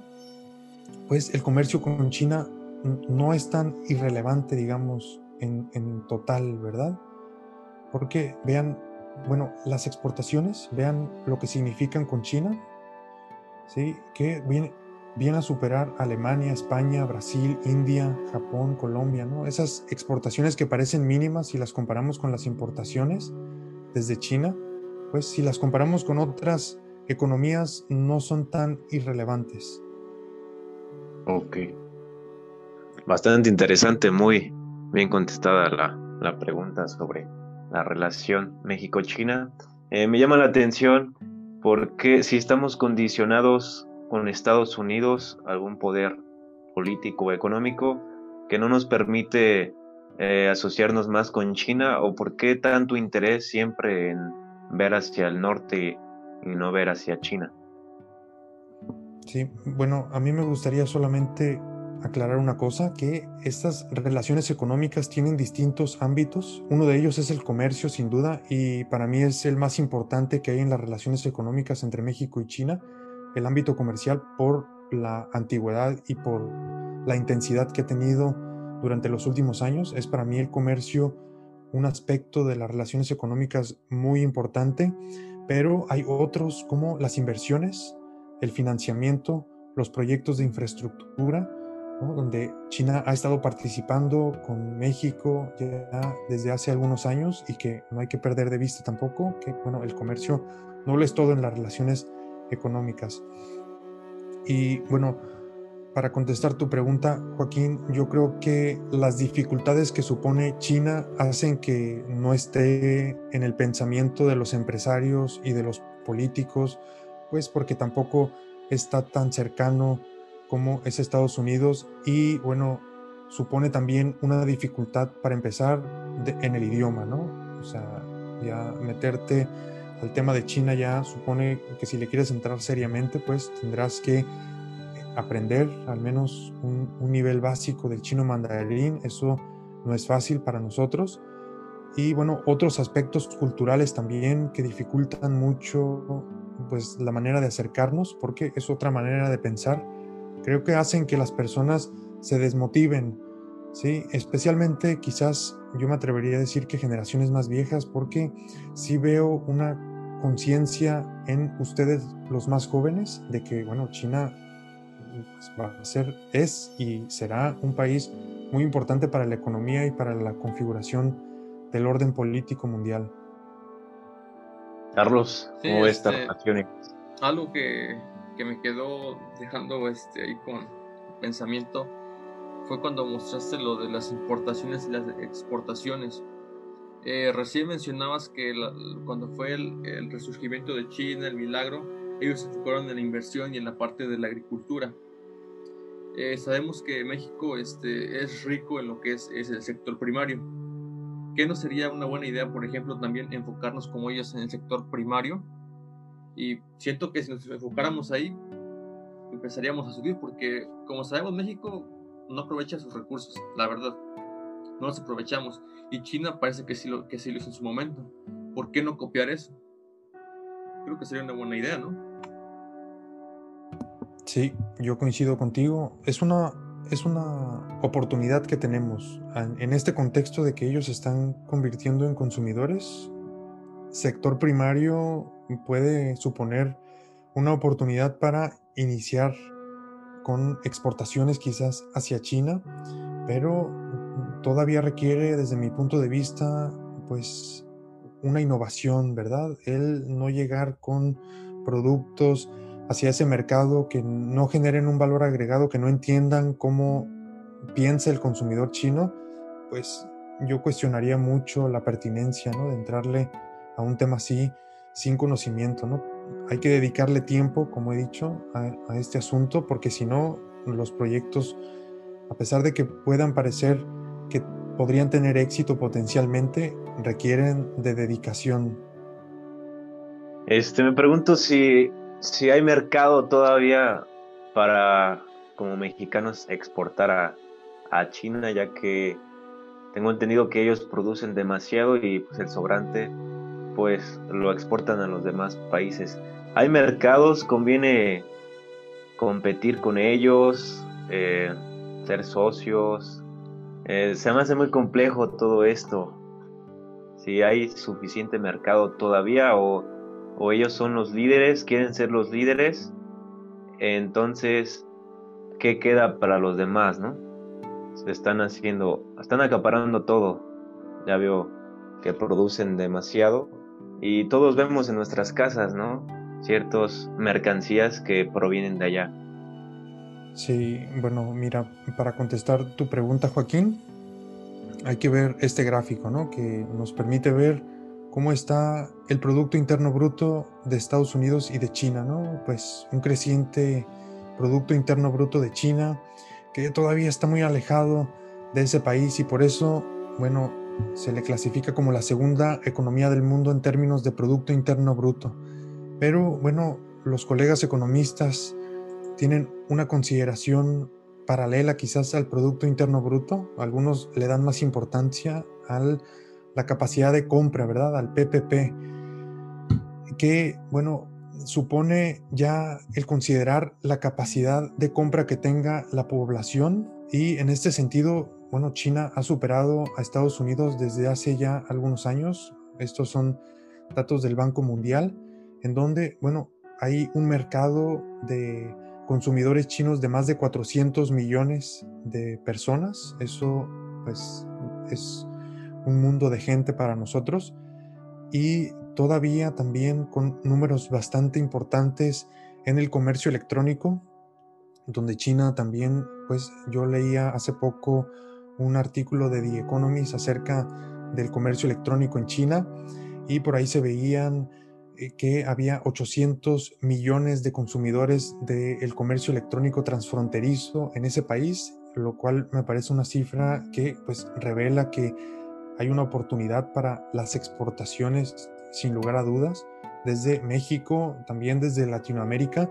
pues el comercio con China no es tan irrelevante, digamos, en, total, ¿verdad? Porque vean, bueno, las exportaciones, vean lo que significan con China, ¿sí? Que viene, viene a superar Alemania, España, Brasil, India, Japón, Colombia, ¿no? Esas exportaciones que parecen mínimas si las comparamos con las importaciones desde China, pues si las comparamos con otras economías no son tan irrelevantes. Ok. Bastante interesante, muy bien contestada la, la pregunta sobre la relación México-China. Eh, me llama la atención porque si estamos condicionados con Estados Unidos algún poder político o económico que no nos permite eh, asociarnos más con China o por qué tanto interés siempre en ver hacia el norte y no ver hacia China? Sí, bueno, a mí me gustaría solamente aclarar una cosa, que estas relaciones económicas tienen distintos ámbitos. Uno de ellos es el comercio, sin duda, y para mí es el más importante que hay en las relaciones económicas entre México y China el ámbito comercial por la antigüedad y por la intensidad que ha tenido durante los últimos años. Es para mí el comercio un aspecto de las relaciones económicas muy importante, pero hay otros como las inversiones, el financiamiento, los proyectos de infraestructura, donde China ha estado participando con México ya desde hace algunos años y que no hay que perder de vista tampoco que bueno, el comercio no lo es todo en las relaciones económicas. Y bueno, para contestar tu pregunta, Joaquín, yo creo que las dificultades que supone China hacen que no esté en el pensamiento de los empresarios y de los políticos, pues porque tampoco está tan cercano como es Estados Unidos y bueno, supone también una dificultad para empezar en el idioma, ¿no? O sea, ya meterte al tema de China ya supone que si le quieres entrar seriamente, pues tendrás que aprender al menos un, nivel básico del chino mandarín. Eso no es fácil para nosotros. Y bueno, otros aspectos culturales también que dificultan mucho pues la manera de acercarnos porque es otra manera de pensar. Creo que hacen que las personas se desmotiven, ¿sí? Especialmente quizás yo me atrevería a decir que generaciones más viejas porque sí veo una conciencia en ustedes los más jóvenes de que, bueno, China pues, va a ser, es y será un país muy importante para la economía y para la configuración del orden político mundial. Carlos, ¿cómo esta este, Algo que, que, me quedó dejando este, ahí con pensamiento fue cuando mostraste lo de las importaciones y las exportaciones. Eh, recién mencionabas que cuando fue el, el, resurgimiento de China, el milagro, ellos se enfocaron en la inversión y en la parte de la agricultura. Eh, sabemos que México este, es rico en lo que es, es, el sector primario. ¿Qué no sería una buena idea, por ejemplo, también enfocarnos como ellos en el sector primario? Y siento que si nos enfocáramos ahí, empezaríamos a subir, porque como sabemos, México no aprovecha sus recursos, la verdad. No los aprovechamos. Y China parece que sí, lo, que sí lo hizo en su momento. ¿Por qué no copiar eso? Creo que sería una buena idea, ¿no? Sí, yo coincido contigo. Es una, es una oportunidad que tenemos en este contexto de que ellos se están convirtiendo en consumidores. Sector primario puede suponer una oportunidad para iniciar con exportaciones quizás hacia China, pero todavía requiere desde mi punto de vista pues una innovación, ¿verdad? El no llegar con productos hacia ese mercado, que no generen un valor agregado, que no entiendan cómo piensa el consumidor chino, pues yo cuestionaría mucho la pertinencia ¿no? de entrarle a un tema así sin conocimiento. ¿no? Hay que dedicarle tiempo, como he dicho, a, a este asunto, porque si no, los proyectos, a pesar de que puedan parecer que podrían tener éxito potencialmente, requieren de dedicación. Este, me pregunto si si hay mercado todavía para como mexicanos exportar a, China, ya que tengo entendido que ellos producen demasiado y pues el sobrante pues lo exportan a los demás países. Hay mercados, conviene competir con ellos, eh, ser socios. Eh, se me hace muy complejo todo esto. Si hay suficiente mercado todavía o o ellos son los líderes, quieren ser los líderes, entonces, ¿qué queda para los demás, no? Se están haciendo, están acaparando todo. Ya veo que producen demasiado y todos vemos en nuestras casas, ¿no? Ciertas mercancías que provienen de allá. Sí, bueno, mira, para contestar tu pregunta, Joaquín, hay que ver este gráfico, ¿no? Que nos permite ver cómo está el Producto Interno Bruto de Estados Unidos y de China, ¿no? Pues un creciente Producto Interno Bruto de China que todavía está muy alejado de ese país y por eso, bueno, se le clasifica como la segunda economía del mundo en términos de Producto Interno Bruto. Pero bueno, los colegas economistas tienen una consideración paralela quizás al Producto Interno Bruto. Algunos le dan más importancia al la capacidad de compra, ¿verdad? Al PPP, que, bueno, supone ya el considerar la capacidad de compra que tenga la población y en este sentido bueno, China ha superado a Estados Unidos desde hace ya algunos años. Estos son datos del Banco Mundial, en donde, bueno, hay un mercado de consumidores chinos de más de 400 millones de personas. Eso, pues, es un mundo de gente para nosotros. Y todavía también con números bastante importantes en el comercio electrónico, donde China también, pues yo leía hace poco un artículo de The Economist acerca del comercio electrónico en China y por ahí se veían eh, que había 800 millones de consumidores del comercio electrónico transfronterizo en ese país, lo cual me parece una cifra que pues revela que hay una oportunidad para las exportaciones sin lugar a dudas desde México, también desde Latinoamérica,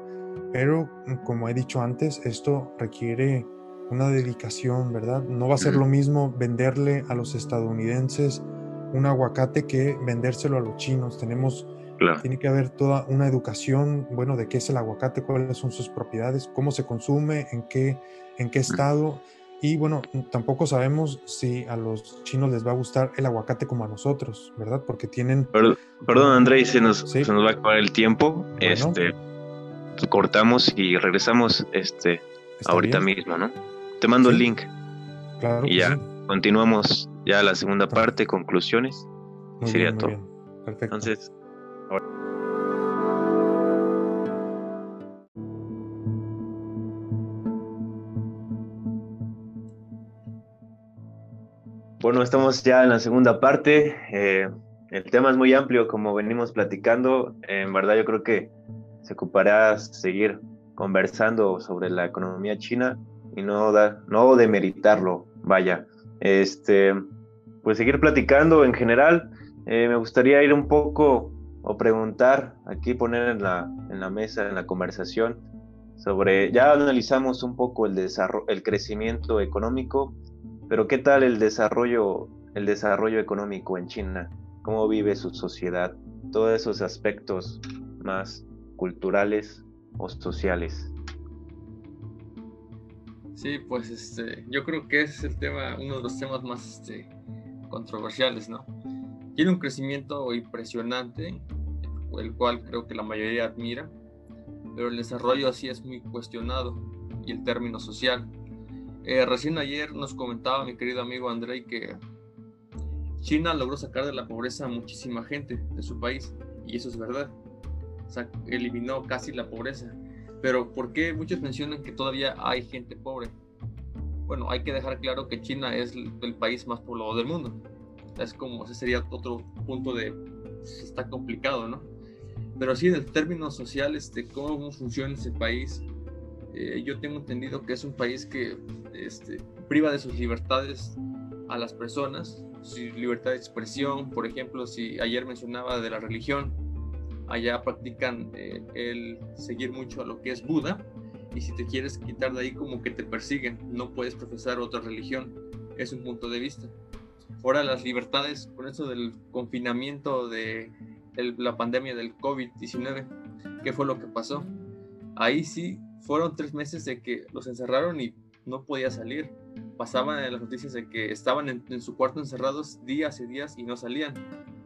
pero como he dicho antes, esto requiere una dedicación, ¿verdad? No va a ser lo mismo venderle a los estadounidenses un aguacate que vendérselo a los chinos. Tenemos, tiene que haber toda una educación, bueno, de qué es el aguacate, cuáles son sus propiedades, cómo se consume, en qué, en qué estado. Y bueno, tampoco sabemos si a los chinos les va a gustar el aguacate como a nosotros, ¿verdad? Porque tienen... Perdón, André, se nos, se nos va a acabar el tiempo. Este, cortamos y regresamos este, ahorita mismo, ¿no? Te mando el link. Claro. Y ya, continuamos ya la segunda parte, conclusiones. sería todo. Perfecto. Entonces, Bueno, estamos ya en la segunda parte. Eh, el tema es muy amplio, como venimos platicando. en verdad, yo creo que se ocupará seguir conversando sobre la economía china y no, da, no demeritarlo, vaya. Este, pues seguir platicando en general. Eh, me gustaría ir un poco o preguntar, aquí poner en la, en la mesa, en la conversación, sobre, ya analizamos un poco el, desarrollo, el crecimiento económico pero ¿qué tal el desarrollo, el desarrollo económico en China? ¿Cómo vive su sociedad? Todos esos aspectos más culturales o sociales. Sí, pues este, yo creo que es el tema, uno de los temas más este, controversiales, ¿no? Tiene un crecimiento impresionante, el cual creo que la mayoría admira, pero el desarrollo así es muy cuestionado y el término social. Eh, recién ayer nos comentaba mi querido amigo Andrei que China logró sacar de la pobreza a muchísima gente de su país, y eso es verdad. Eliminó casi la pobreza. Pero ¿por qué muchos mencionan que todavía hay gente pobre? Bueno, hay que dejar claro que China es el, país más poblado del mundo. Es como, ese sería otro punto de, está complicado, ¿no? Pero sí, en el término social, este, cómo funciona ese país, eh, yo tengo entendido que es un país que este, priva de sus libertades a las personas, su libertad de expresión, por ejemplo, si ayer mencionaba de la religión, allá practican eh, el seguir mucho a lo que es Buda, y si te quieres quitar de ahí como que te persiguen, no puedes profesar otra religión, es un punto de vista. Ahora las libertades, con eso del confinamiento de la pandemia del COVID-19, ¿qué fue lo que pasó? Ahí sí fueron tres meses de que los encerraron y no podía salir. Pasaban en las noticias de que estaban en, su cuarto encerrados días y días y no salían.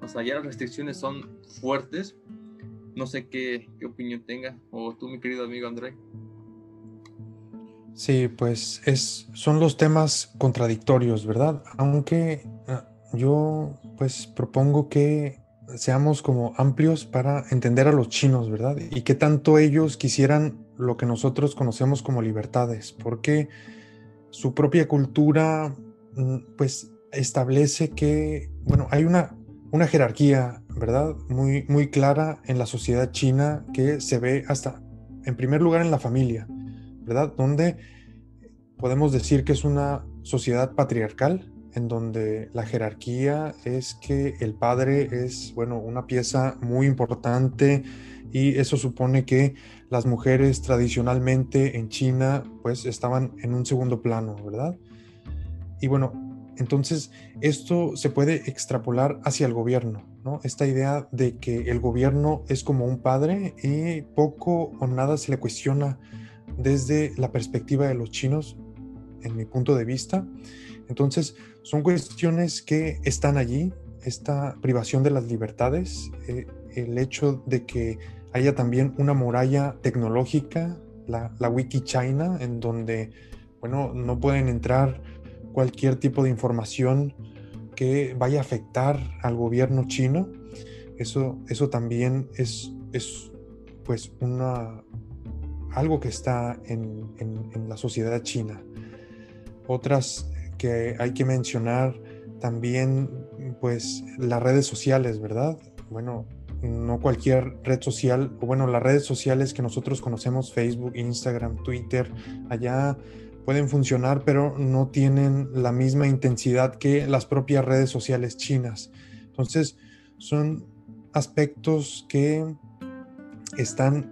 O sea, ya las restricciones son fuertes. No sé qué, opinión tenga. O tú, mi querido amigo André. Sí, pues es, son los temas contradictorios, ¿verdad? Aunque ah, yo pues propongo que seamos como amplios para entender a los chinos, ¿verdad? Y que tanto ellos quisieran lo que nosotros conocemos como libertades, porque su propia cultura mm, pues establece que, bueno, hay una, una jerarquía, ¿verdad? Muy, muy clara en la sociedad china que se ve hasta, en primer lugar, en la familia, ¿verdad? Donde podemos decir que es una sociedad patriarcal, en donde la jerarquía es que el padre es, bueno, una pieza muy importante y eso supone que las mujeres tradicionalmente en China pues estaban en un segundo plano, ¿verdad? Y bueno, entonces esto se puede extrapolar hacia el gobierno, ¿no? Esta idea de que el gobierno es como un padre y poco o nada se le cuestiona desde la perspectiva de los chinos, en mi punto de vista. Entonces, son cuestiones que están allí, esta privación de las libertades, eh, el hecho de que haya también una muralla tecnológica, la, la Wiki China, en donde, bueno, no pueden entrar cualquier tipo de información que vaya a afectar al gobierno chino. Eso, eso también es, es pues una, algo que está en, en, la sociedad china. Otras que hay que mencionar también, pues las redes sociales, ¿verdad? Bueno, no cualquier red social, o bueno, las redes sociales que nosotros conocemos, Facebook, Instagram, Twitter, allá pueden funcionar, pero no tienen la misma intensidad que las propias redes sociales chinas. Entonces, son aspectos que están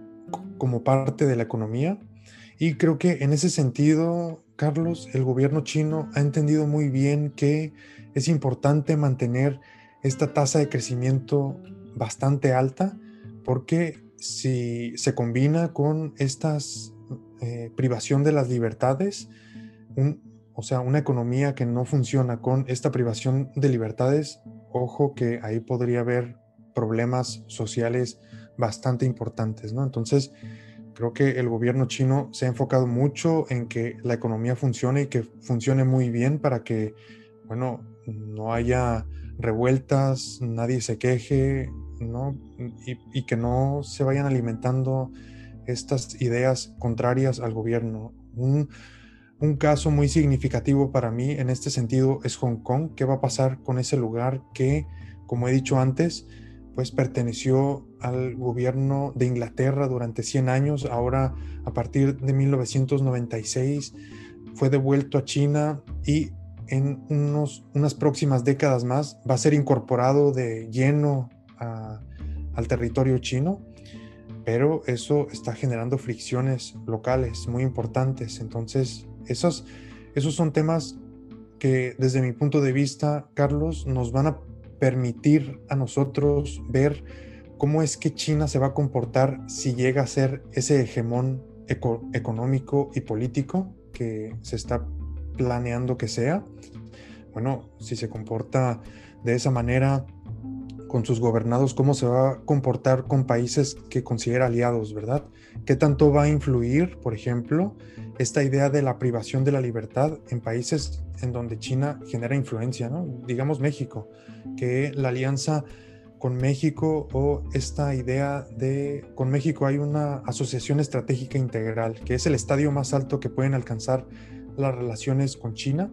como parte de la economía y creo que en ese sentido, Carlos, el gobierno chino ha entendido muy bien que es importante mantener esta tasa de crecimiento bastante alta porque si se combina con estas eh, privación de las libertades, o sea, una economía que no funciona con esta privación de libertades, ojo que ahí podría haber problemas sociales bastante importantes, ¿no? Entonces, creo que el gobierno chino se ha enfocado mucho en que la economía funcione y que funcione muy bien para que, bueno, no haya revueltas, nadie se queje, ¿no? Y, que no se vayan alimentando estas ideas contrarias al gobierno. Un, caso muy significativo para mí en este sentido es Hong Kong. ¿Qué va a pasar con ese lugar que, como he dicho antes, pues perteneció al gobierno de Inglaterra durante 100 años, ahora a partir de 1996 fue devuelto a China y en unos, unas próximas décadas más va a ser incorporado de lleno al territorio chino, pero eso está generando fricciones locales muy importantes. Entonces, esos, esos son temas que desde mi punto de vista, Carlos, nos van a permitir a nosotros ver cómo es que China se va a comportar si llega a ser ese hegemón económico y político que se está planeando que sea. Bueno, si se comporta de esa manera con sus gobernados, cómo se va a comportar con países que considera aliados, ¿verdad? ¿Qué tanto va a influir, por ejemplo, esta idea de la privación de la libertad en países en donde China genera influencia, ¿no? Digamos México, que la alianza con México o esta idea de con México hay una asociación estratégica integral, que es el estadio más alto que pueden alcanzar las relaciones con China,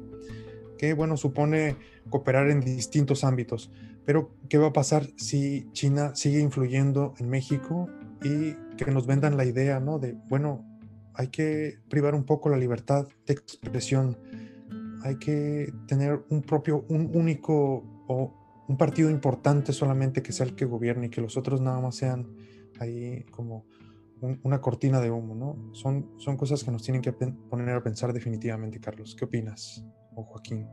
que bueno, supone cooperar en distintos ámbitos. Pero, ¿qué va a pasar si China sigue influyendo en México y que nos vendan la idea, ¿no? De, bueno, hay que privar un poco la libertad de expresión, hay que tener un propio, un único o un partido importante solamente que sea el que gobierne y que los otros nada más sean ahí como una cortina de humo, ¿no? Son, son cosas que nos tienen que poner a pensar definitivamente, Carlos. ¿Qué opinas? O Joaquín.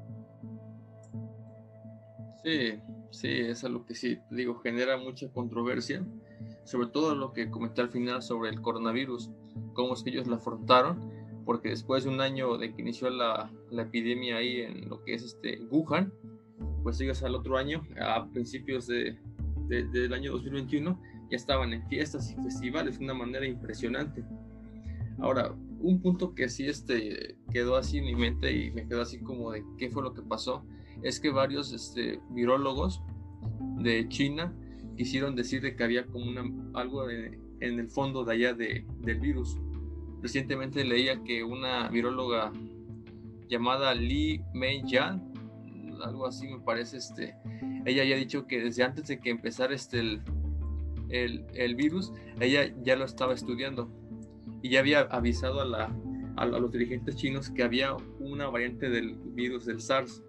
Sí, sí, es algo que sí, digo, genera mucha controversia, sobre todo lo que comenté al final sobre el coronavirus, cómo es que ellos la afrontaron, porque después de un año de que inició la, la epidemia ahí en lo que es este Wuhan, pues ellos al otro año, a principios de, del año 2021, ya estaban en fiestas y festivales de una manera impresionante. Ahora, un punto que sí este, quedó así en mi mente y me quedó así como de qué fue lo que pasó, es que varios este, virólogos de China quisieron decir que había como una, algo en el fondo de allá de, del virus. Recientemente leía que una viróloga llamada Li Mei-yan algo así me parece, este, ella ya dicho que desde antes de que empezara este, el, el, virus, ella ya lo estaba estudiando y ya había avisado a, la, a, los dirigentes chinos que había una variante del virus del SARS,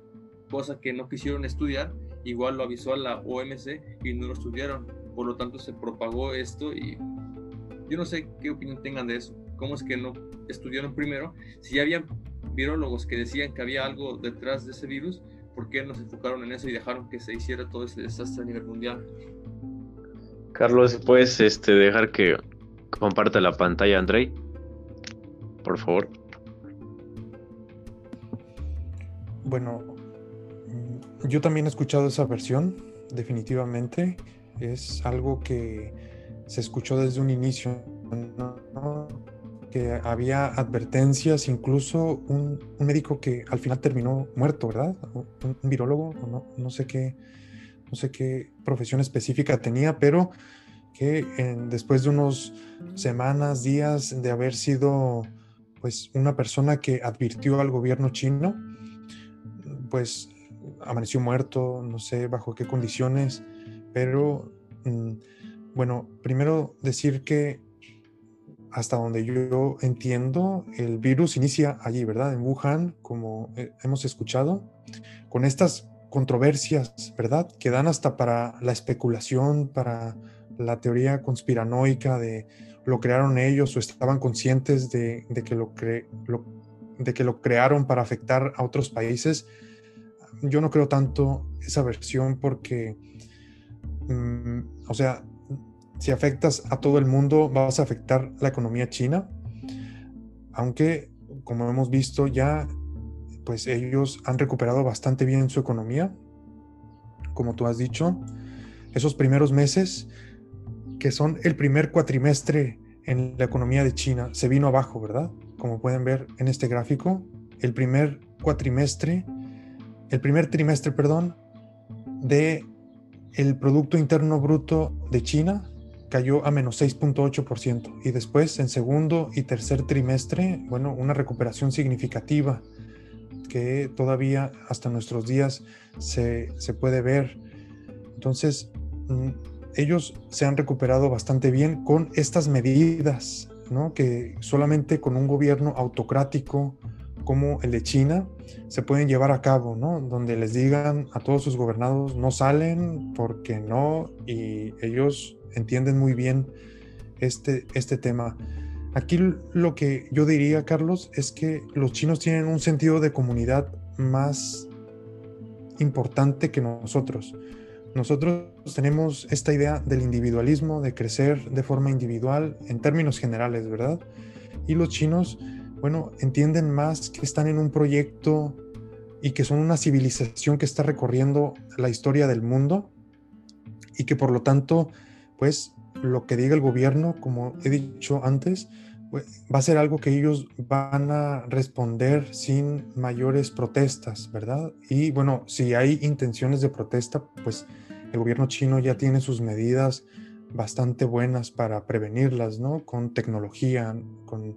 cosa que no quisieron estudiar, igual lo avisó a la OMC y no lo estudiaron, por lo tanto se propagó esto y yo no sé qué opinión tengan de eso, cómo es que no estudiaron primero, si ya había virólogos que decían que había algo detrás de ese virus, por qué nos enfocaron en eso y dejaron que se hiciera todo ese desastre a nivel mundial. Carlos, ¿puedes este, dejar que comparte la pantalla, Andrei? Por favor. bueno, yo también he escuchado esa versión, definitivamente. Es algo que se escuchó desde un inicio, que había advertencias, incluso un, médico que al final terminó muerto, ¿verdad? Un, virólogo, no, no, sé qué, no sé qué profesión específica tenía, pero que después de unos semanas, días de haber sido pues una persona que advirtió al gobierno chino, pues amaneció muerto, no sé bajo qué condiciones, pero mm, bueno, primero decir que hasta donde yo entiendo, el virus inicia allí, ¿verdad? En Wuhan, como eh, hemos escuchado, con estas controversias, ¿verdad? Que dan hasta para la especulación, para la teoría conspiranoica de lo crearon ellos o estaban conscientes de, que, lo de que lo crearon para afectar a otros países. Yo no creo tanto esa versión porque, mm, o sea, si afectas a todo el mundo, vas a afectar la economía china, aunque, como hemos visto ya, pues ellos han recuperado bastante bien su economía, como tú has dicho. Esos primeros meses, que son el primer cuatrimestre en la economía de China, se vino abajo, ¿verdad? Como pueden ver en este gráfico, el primer cuatrimestre, el primer trimestre, perdón, de el Producto Interno Bruto de China cayó a menos 6.8% y después en segundo y tercer trimestre, bueno, una recuperación significativa que todavía hasta nuestros días se, puede ver. Entonces, mm, ellos se han recuperado bastante bien con estas medidas, ¿no? que solamente con un gobierno autocrático como el de China se pueden llevar a cabo, ¿no? donde les digan a todos sus gobernados no salen porque no y ellos entienden muy bien este, este tema. Aquí lo que yo diría, Carlos, es que los chinos tienen un sentido de comunidad más importante que nosotros. Nosotros tenemos esta idea del individualismo, de crecer de forma individual en términos generales, ¿verdad? Y los chinos, bueno, entienden más que están en un proyecto y que son una civilización que está recorriendo la historia del mundo y que por lo tanto pues lo que diga el gobierno, como he dicho antes, pues, va a ser algo que ellos van a responder sin mayores protestas, ¿verdad? Y bueno, si hay intenciones de protesta, pues el gobierno chino ya tiene sus medidas bastante buenas para prevenirlas, ¿no? Con tecnología, con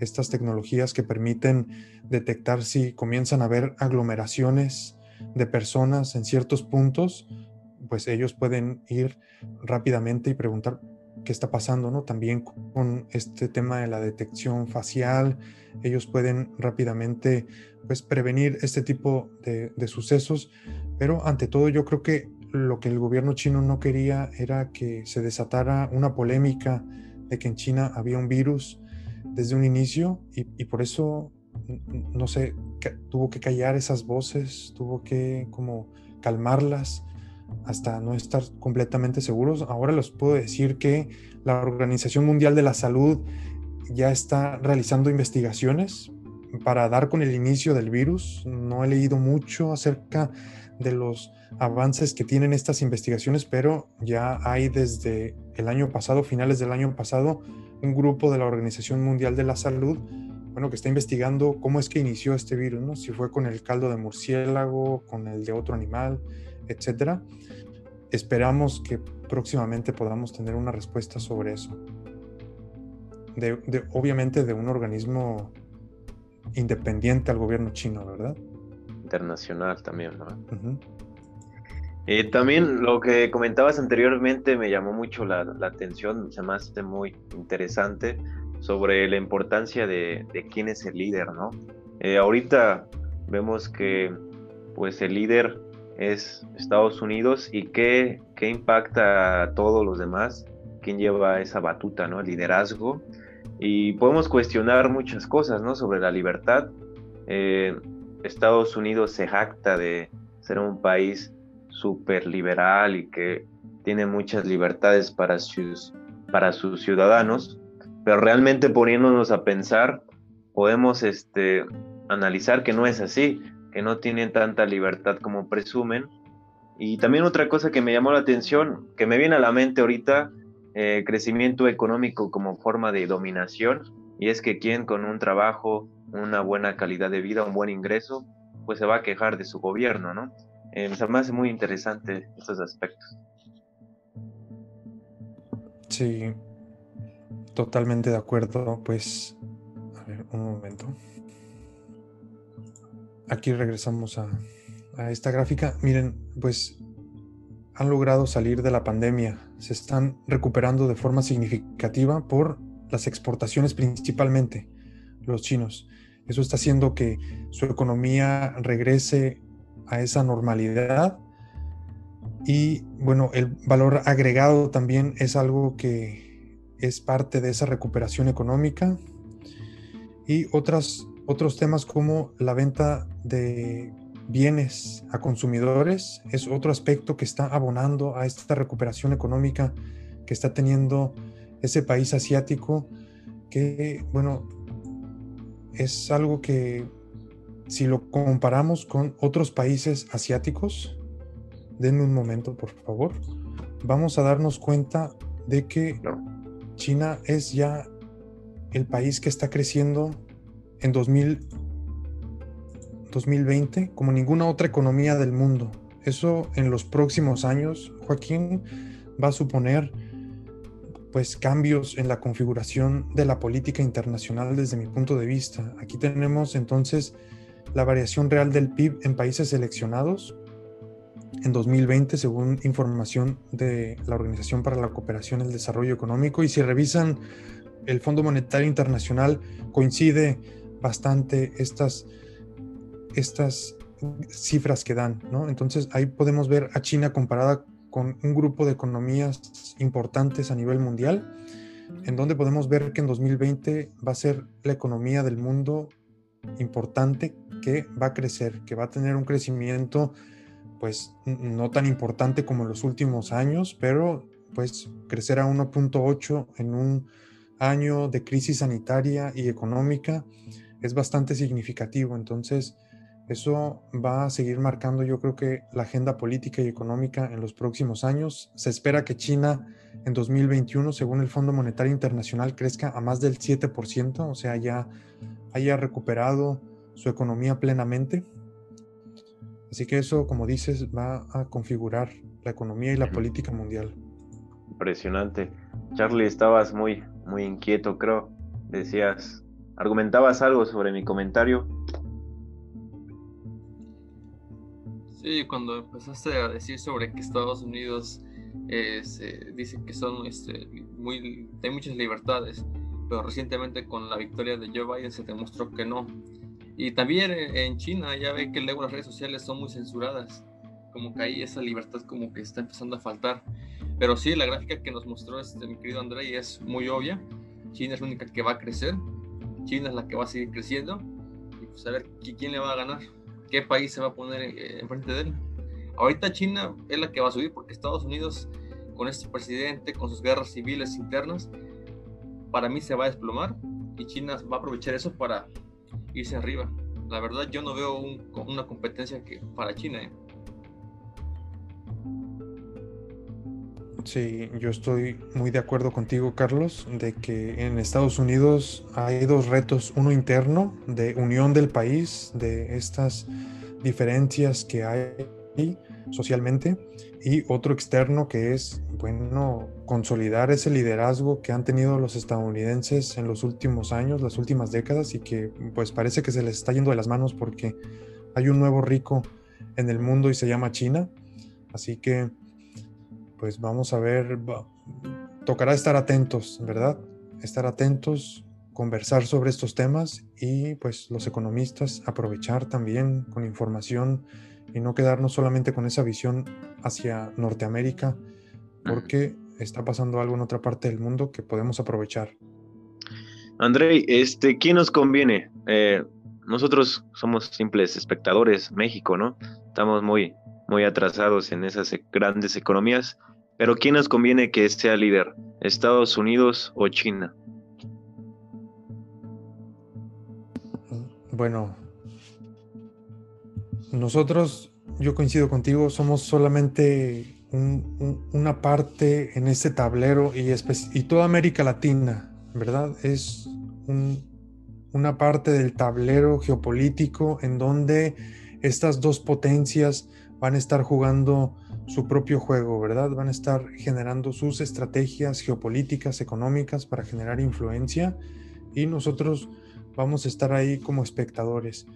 estas tecnologías que permiten detectar si comienzan a haber aglomeraciones de personas en ciertos puntos, pues ellos pueden ir rápidamente y preguntar qué está pasando, ¿no? También con este tema de la detección facial, ellos pueden rápidamente pues prevenir este tipo de, sucesos, pero ante todo yo creo que lo que el gobierno chino no quería era que se desatara una polémica de que en China había un virus desde un inicio y, por eso, no sé, tuvo que callar esas voces, tuvo que como calmarlas hasta no estar completamente seguros. Ahora les puedo decir que la Organización Mundial de la Salud ya está realizando investigaciones para dar con el inicio del virus. No he leído mucho acerca de los avances que tienen estas investigaciones, pero ya hay desde el año pasado, finales del año pasado, un grupo de la Organización Mundial de la Salud, bueno, que está investigando cómo es que inició este virus, ¿no? Si fue con el caldo de murciélago, con el de otro animal, etcétera. Esperamos que próximamente podamos tener una respuesta sobre eso. De, obviamente de un organismo independiente al gobierno chino, ¿verdad? Internacional también, ¿no? Eh, también lo que comentabas anteriormente me llamó mucho la, atención, se me hace muy interesante sobre la importancia de, quién es el líder, ¿no? Eh, ahorita vemos que pues el líder es Estados Unidos y qué, qué impacta a todos los demás, quién lleva esa batuta, ¿no? El liderazgo. Y podemos cuestionar muchas cosas, ¿no? Sobre la libertad. Eh, Estados Unidos se jacta de ser un país súper liberal y que tiene muchas libertades para sus, para sus ciudadanos, pero realmente poniéndonos a pensar, podemos este, analizar que no es así que no tienen tanta libertad como presumen. Y también otra cosa que me llamó la atención, que me viene a la mente ahorita, eh, crecimiento económico como forma de dominación, y es que quien con un trabajo, una buena calidad de vida, un buen ingreso, pues se va a quejar de su gobierno, ¿no? Eh, hace muy interesante estos aspectos. Sí, totalmente de acuerdo. Pues, a ver, un momento. Aquí regresamos a, a esta gráfica. Miren, pues han logrado salir de la pandemia. Se están recuperando de forma significativa por las exportaciones principalmente, los chinos. Eso está haciendo que su economía regrese a esa normalidad. Y bueno, el valor agregado también es algo que es parte de esa recuperación económica. Y otras, otros temas como la venta de bienes a consumidores es otro aspecto que está abonando a esta recuperación económica que está teniendo ese país asiático que, bueno, es algo que si lo comparamos con otros países asiáticos, denme un momento, por favor, vamos a darnos cuenta de que China es ya el país que está creciendo en 2020 como ninguna otra economía del mundo. Eso en los próximos años, Joaquín, va a suponer pues cambios en la configuración de la política internacional desde mi punto de vista. Aquí tenemos entonces la variación real del PIB en países seleccionados en 2020 según información de la Organización para la Cooperación y el Desarrollo Económico y si revisan el Fondo Monetario Internacional coincide bastante estas, estas cifras que dan, ¿no? Entonces ahí podemos ver a China comparada con un grupo de economías importantes a nivel mundial, en donde podemos ver que en 2020 va a ser la economía del mundo importante que va a crecer, que va a tener un crecimiento pues no tan importante como en los últimos años, pero pues crecer a 1.8 en un año de crisis sanitaria y económica es bastante significativo. Entonces, eso va a seguir marcando yo creo que la agenda política y económica en los próximos años. Se espera que China en 2021, según el Fondo Monetario Internacional, crezca a más del 7%, o sea, ya haya recuperado su economía plenamente. Así que eso, como dices, va a configurar la economía y la política mundial. Impresionante. Charlie, estabas muy, muy inquieto, creo. Decías, argumentabas algo sobre mi comentario. Sí, cuando empezaste a decir sobre que Estados Unidos eh, dice que son este, muy, hay muchas libertades, pero recientemente con la victoria de Joe Biden se demostró que no. Y también en China ya ve que luego las redes sociales son muy censuradas, como que ahí esa libertad como que está empezando a faltar. Pero sí, la gráfica que nos mostró este, mi querido André es muy obvia. China es la única que va a crecer, China es la que va a seguir creciendo, y pues a ver quién le va a ganar qué país se va a poner eh, enfrente de él. Ahorita China es la que va a subir porque Estados Unidos, con este presidente, con sus guerras civiles internas, para mí se va a desplomar y China va a aprovechar eso para irse arriba. La verdad yo no veo una competencia que, para China. ¿eh? Sí, yo estoy muy de acuerdo contigo, Carlos, de que en Estados Unidos hay dos retos, uno interno de unión del país, de estas diferencias que hay socialmente, y otro externo que es, bueno, consolidar ese liderazgo que han tenido los estadounidenses en los últimos años, las últimas décadas, y que pues parece que se les está yendo de las manos porque hay un nuevo rico en el mundo y se llama China. Así que pues vamos a ver, tocará estar atentos, ¿verdad? Estar atentos, conversar sobre estos temas y pues los economistas aprovechar también con información y no quedarnos solamente con esa visión hacia Norteamérica, porque está pasando algo en otra parte del mundo que podemos aprovechar. Andrei, este, ¿quién nos conviene? Eh, nosotros somos simples espectadores, México, ¿no? Estamos muy, muy atrasados en esas e, grandes economías. Pero ¿quién nos conviene que sea líder? ¿Estados Unidos o China? Bueno, nosotros, yo coincido contigo, somos solamente una parte en este tablero y, y toda América Latina, ¿verdad? Es una parte del tablero geopolítico en donde estas dos potencias van a estar jugando su propio juego, ¿verdad? Van a estar generando sus estrategias geopolíticas, económicas para generar influencia y nosotros vamos a estar ahí como espectadores.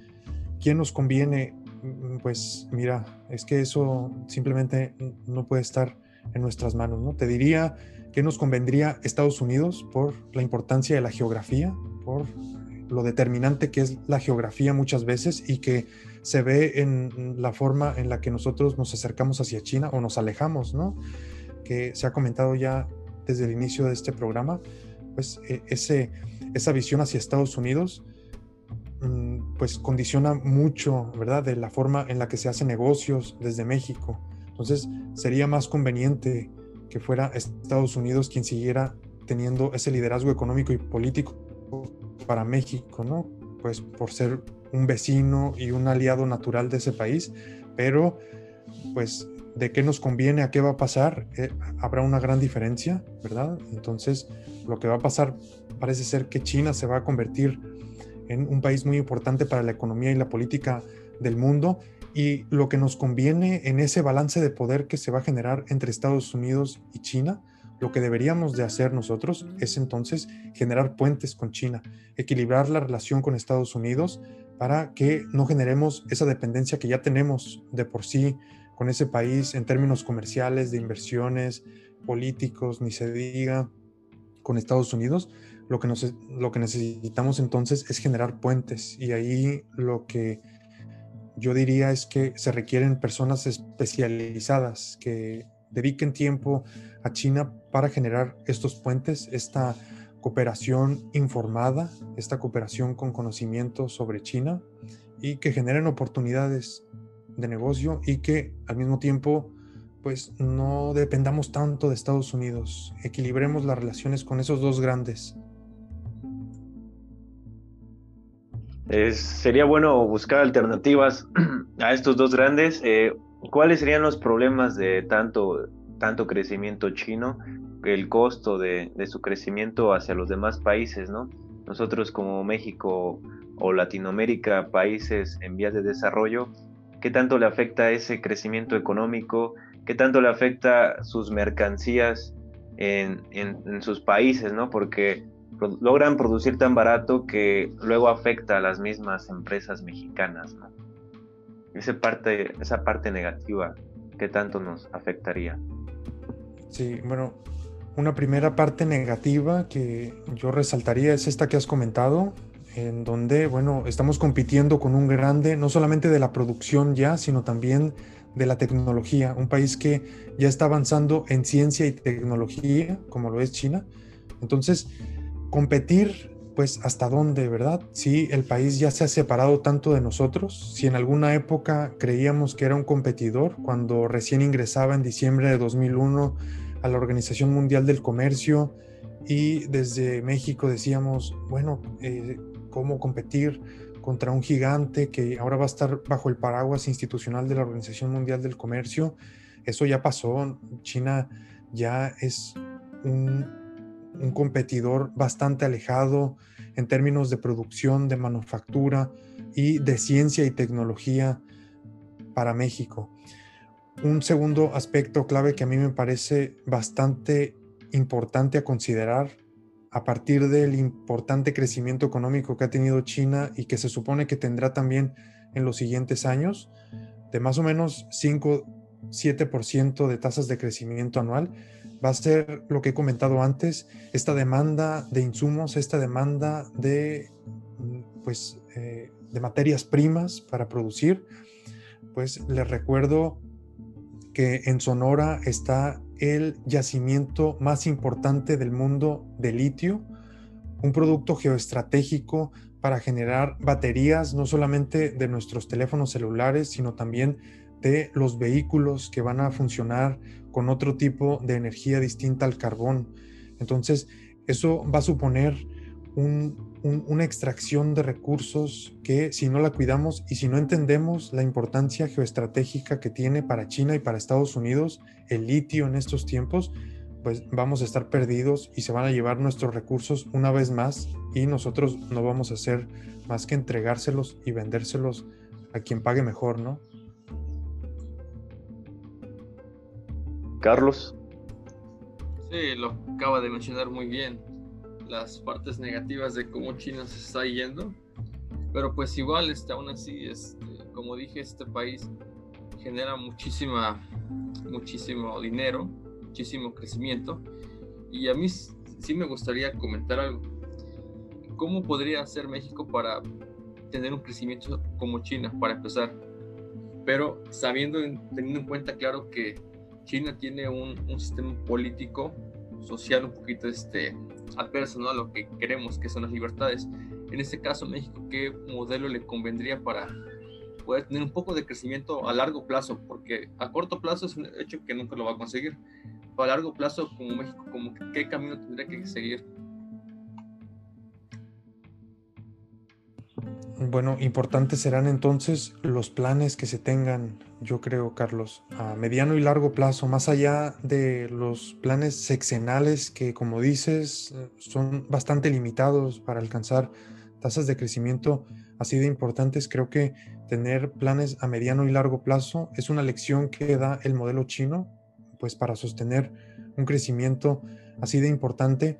¿Quién nos conviene? Mm, pues mira, es que eso simplemente no puede estar en nuestras manos, ¿no? Te diría que nos convendría Estados Unidos por la importancia de la geografía, por lo determinante que es la geografía muchas veces y que se ve en la forma en la que nosotros nos acercamos hacia China o nos alejamos, ¿no? Que se ha comentado ya desde el inicio de este programa, pues e, ese, esa visión hacia Estados Unidos mm, pues condiciona mucho, ¿verdad? De la forma en la que se hacen negocios desde México. Entonces sería más conveniente que fuera Estados Unidos quien siguiera teniendo ese liderazgo económico y político para México, ¿no? Pues por ser un vecino y un aliado natural de ese país, pero pues de qué nos conviene, a qué va a pasar, eh, habrá una gran diferencia, ¿verdad? Entonces, lo que va a pasar parece ser que China se va a convertir en un país muy importante para la economía y la política del mundo y lo que nos conviene en ese balance de poder que se va a generar entre Estados Unidos y China, lo que deberíamos de hacer nosotros es entonces generar puentes con China, equilibrar la relación con Estados Unidos para que no generemos esa dependencia que ya tenemos de por sí con ese país en términos comerciales, de inversiones, políticos, ni se diga con Estados Unidos. Lo que, nos, lo que necesitamos entonces es generar puentes y ahí lo que yo diría es que se requieren personas especializadas que dediquen tiempo a China para generar estos puentes, esta cooperación informada, esta cooperación con conocimiento sobre China y que generen oportunidades de negocio y que al mismo tiempo pues no dependamos tanto de Estados Unidos, equilibremos las relaciones con esos dos grandes. Sería bueno buscar alternativas a estos dos grandes. Eh, ¿Cuáles serían los problemas de tanto, tanto crecimiento chino el costo de, su crecimiento hacia los demás países, ¿no? Nosotros como México o Latinoamérica, países en vías de desarrollo, ¿qué tanto le afecta ese crecimiento económico? ¿Qué tanto le afecta sus mercancías en, sus países, ¿no? Porque logran producir tan barato que luego afecta a las mismas empresas mexicanas, ¿no? Esa parte, esa parte negativa, ¿qué tanto nos afectaría? Sí, bueno, una primera parte negativa que yo resaltaría es esta que has comentado, en donde, bueno, estamos compitiendo con un grande, no solamente de la producción ya, sino también de la tecnología, un país que ya está avanzando en ciencia y tecnología, como lo es China. Entonces, competir, pues, ¿hasta dónde, verdad? Si el país ya se ha separado tanto de nosotros, si en alguna época creíamos que era un competidor, cuando recién ingresaba en diciembre de 2001, a la Organización Mundial del Comercio y desde México decíamos, bueno, eh, ¿cómo competir contra un gigante que ahora va a estar bajo el paraguas institucional de la Organización Mundial del Comercio? Eso ya pasó, China ya es un, un competidor bastante alejado en términos de producción, de manufactura y de ciencia y tecnología para México. Un segundo aspecto clave que a mí me parece bastante importante a considerar a partir del importante crecimiento económico que ha tenido China y que se supone que tendrá también en los siguientes años, de más o menos 5-7% de tasas de crecimiento anual, va a ser lo que he comentado antes, esta demanda de insumos, esta demanda de, pues, eh, de materias primas para producir. Pues les recuerdo que en Sonora está el yacimiento más importante del mundo de litio, un producto geoestratégico para generar baterías no solamente de nuestros teléfonos celulares, sino también de los vehículos que van a funcionar con otro tipo de energía distinta al carbón. Entonces, eso va a suponer una extracción de recursos que si no la cuidamos y si no entendemos la importancia geoestratégica que tiene para China y para Estados Unidos el litio en estos tiempos, pues vamos a estar perdidos y se van a llevar nuestros recursos una vez más y nosotros no vamos a hacer más que entregárselos y vendérselos a quien pague mejor, ¿no? Carlos. Sí, lo acaba de mencionar muy bien, las partes negativas de cómo China se está yendo, pero pues igual, este, aún así, este, como dije, este país genera muchísima, muchísimo dinero, muchísimo crecimiento, y a mí sí me gustaría comentar algo. ¿Cómo podría hacer México para tener un crecimiento como China, para empezar? Pero sabiendo, teniendo en cuenta, claro, que China tiene un, sistema político, social un poquito este, adverso a lo que queremos, que son las libertades. En este caso, México, ¿qué modelo le convendría para poder tener un poco de crecimiento a largo plazo? Porque a corto plazo es un hecho que nunca lo va a conseguir. Pero a largo plazo, como México, como ¿qué camino tendría que seguir? Bueno, importantes serán entonces los planes que se tengan, yo creo, Carlos, a mediano y largo plazo, más allá de los planes sexenales que, como dices, son bastante limitados para alcanzar tasas de crecimiento así de importantes. Creo que tener planes a mediano y largo plazo es una lección que da el modelo chino, pues para sostener un crecimiento así de importante,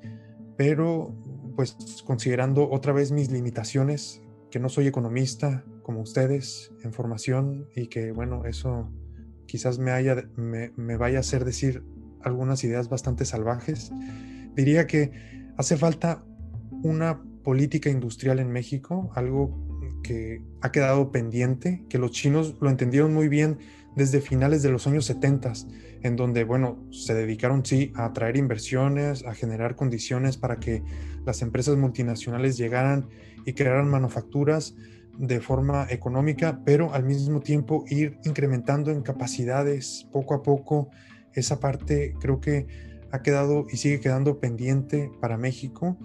pero pues considerando otra vez mis limitaciones que no soy economista como ustedes en formación y que, bueno, eso quizás me, haya, me, vaya a hacer decir algunas ideas bastante salvajes. Diría que hace falta una política industrial en México, algo que ha quedado pendiente, que los chinos lo entendieron muy bien desde finales de los años 70, en donde, bueno, se dedicaron, sí, a atraer inversiones, a generar condiciones para que las empresas multinacionales llegaran y crearan manufacturas de forma económica, pero al mismo tiempo ir incrementando en capacidades poco a poco. Esa parte creo que ha quedado y sigue quedando pendiente para México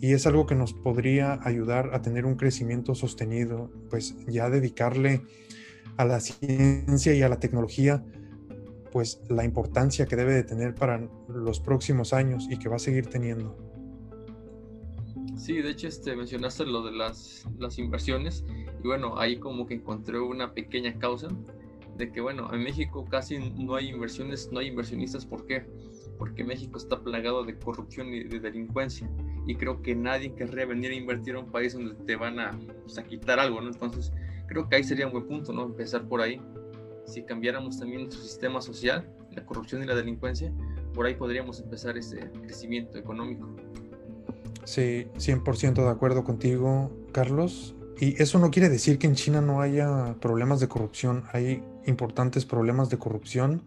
y es algo que nos podría ayudar a tener un crecimiento sostenido, pues ya dedicarle a la ciencia y a la tecnología pues la importancia que debe de tener para los próximos años y que va a seguir teniendo. Sí, de hecho este, mencionaste lo de las, las inversiones y bueno, ahí como que encontré una pequeña causa de que bueno, en México casi no hay inversiones, no hay inversionistas, ¿por qué? Porque México está plagado de corrupción y de delincuencia y creo que nadie querría venir a invertir a un país donde te van a, pues, a quitar algo, ¿no? Entonces creo que ahí sería un buen punto, ¿no? Empezar por ahí. Si cambiáramos también nuestro sistema social, la corrupción y la delincuencia, por ahí podríamos empezar ese crecimiento económico. Sí, 100% de acuerdo contigo, Carlos. Y eso no quiere decir que en China no haya problemas de corrupción. Hay importantes problemas de corrupción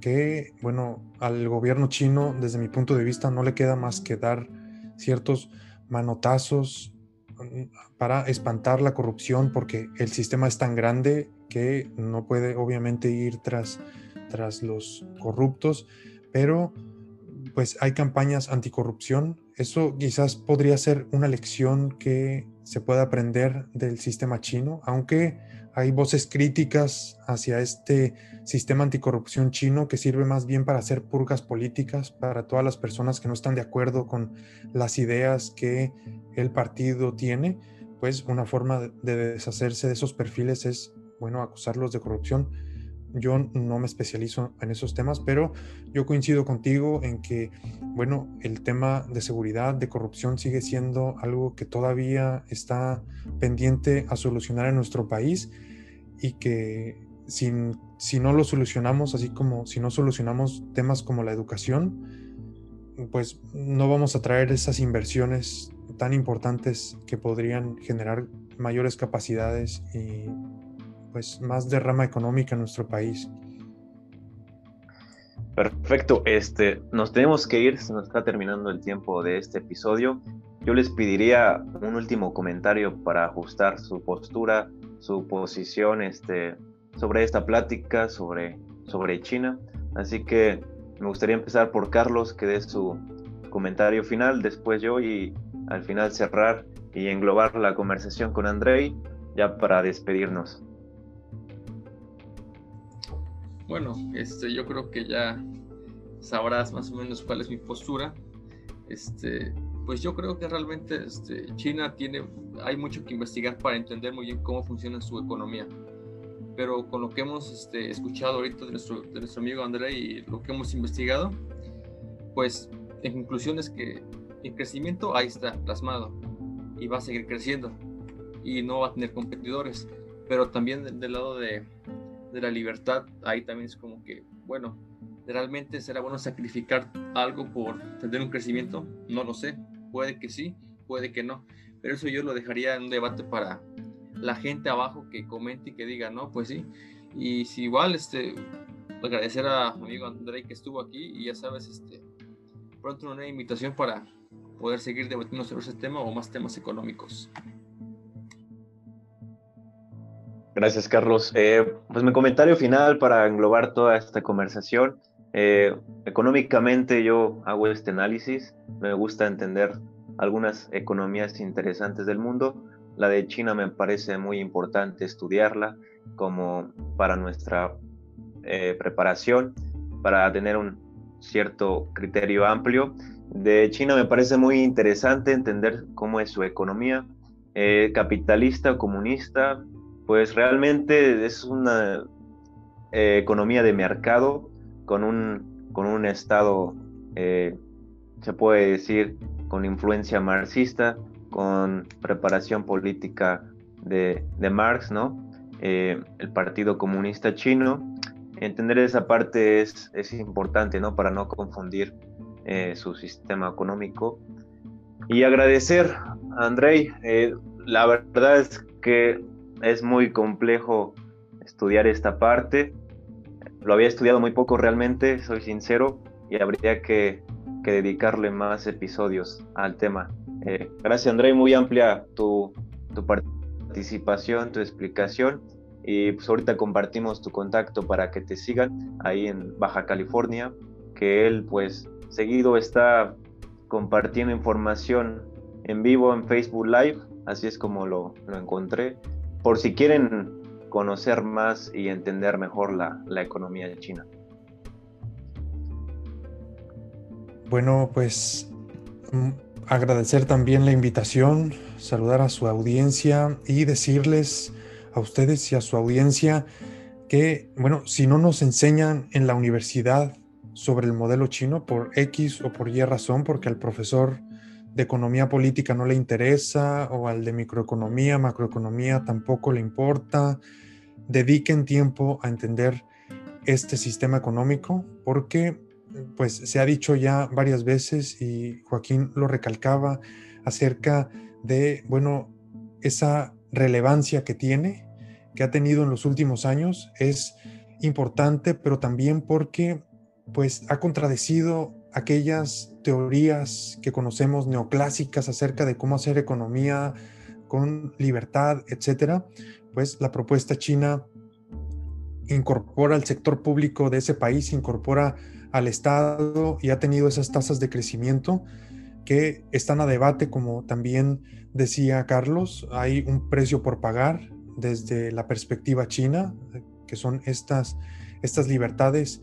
que, bueno, al gobierno chino, desde mi punto de vista, no le queda más que dar ciertos manotazos mm, para espantar la corrupción porque el sistema es tan grande que no puede obviamente ir tras, tras los corruptos, pero pues hay campañas anticorrupción. Eso quizás podría ser una lección que se pueda aprender del sistema chino, aunque hay voces críticas hacia este sistema anticorrupción chino que sirve más bien para hacer purgas políticas para todas las personas que no están de acuerdo con las ideas que el partido tiene, pues una forma de deshacerse de esos perfiles es, bueno, acusarlos de corrupción yo no me especializo en esos temas, pero yo coincido contigo en que, bueno, el tema de seguridad, de corrupción sigue siendo algo que todavía está pendiente a solucionar en nuestro país y que si, si no lo solucionamos, así como si no solucionamos temas como la educación, pues no vamos a traer esas inversiones tan importantes que podrían generar mayores capacidades y pues más derrama económica en nuestro país. Perfecto, este, nos tenemos que ir, se nos está terminando el tiempo de este episodio. Yo les pediría un último comentario para ajustar su postura, su posición este, sobre esta plática, sobre, sobre China. Así que me gustaría empezar por Carlos, que dé su comentario final, después yo y al final cerrar y englobar la conversación con Andrei ya para despedirnos. Bueno, este, yo creo que ya sabrás más o menos cuál es mi postura. Este, pues yo creo que realmente este, China tiene, hay mucho que investigar para entender muy bien cómo funciona su economía. Pero con lo que hemos este, escuchado ahorita de nuestro, de nuestro amigo André y lo que hemos investigado, pues en conclusión es que el crecimiento ahí está plasmado y va a seguir creciendo y no va a tener competidores. Pero también del lado de, de la libertad, ahí también es como que, bueno, ¿realmente será bueno sacrificar algo por tener un crecimiento? No lo sé, puede que sí, puede que no, pero eso yo lo dejaría en un debate para la gente abajo que comente y que diga, no, pues sí, y si igual, este, agradecer a mi amigo André que estuvo aquí y ya sabes, este, pronto una invitación para poder seguir debatiendo sobre ese tema o más temas económicos. Gracias, Carlos. Eh, pues mi comentario final para englobar toda esta conversación. Eh, económicamente yo hago este análisis. Me gusta entender algunas economías interesantes del mundo. La de China me parece muy importante estudiarla como para nuestra eh, preparación, para tener un cierto criterio amplio. De China me parece muy interesante entender cómo es su economía, capitalista o comunista, pues realmente es una eh, economía de mercado con un, con un Estado, eh, se puede decir, con influencia marxista, con preparación política de, Marx, ¿no? Eh, el Partido Comunista Chino. Entender esa parte es, es importante, ¿no? Para no confundir su sistema económico. Y agradecer a Andrei. la verdad es que es muy complejo estudiar esta parte. Lo había estudiado muy poco realmente, soy sincero, y habría que, dedicarle más episodios al tema. Eh, gracias André, muy amplia tu, tu participación, tu explicación. Y pues ahorita compartimos tu contacto para que te sigan ahí en Baja California, que él pues seguido está compartiendo información en vivo en Facebook Live, así es como lo, lo encontré por si quieren conocer más y entender mejor la, economía de China. Bueno, pues mm, agradecer también la invitación, saludar a su audiencia y decirles a ustedes y a su audiencia que, bueno, si no nos enseñan en la universidad sobre el modelo chino por X o por Y razón, porque al profesor de economía política no le interesa o al de microeconomía, macroeconomía tampoco le importa. Dediquen tiempo a entender este sistema económico porque pues se ha dicho ya varias veces y Joaquín lo recalcaba acerca de, bueno, esa relevancia que tiene, que ha tenido en los últimos años, es importante, pero también porque pues ha contradecido aquellas teorías que conocemos neoclásicas acerca de cómo hacer economía con libertad, etcétera, pues la propuesta china incorpora al sector público de ese país, incorpora al Estado y ha tenido esas tasas de crecimiento que están a debate, como también decía Carlos, hay un precio por pagar desde la perspectiva china, que son estas, estas libertades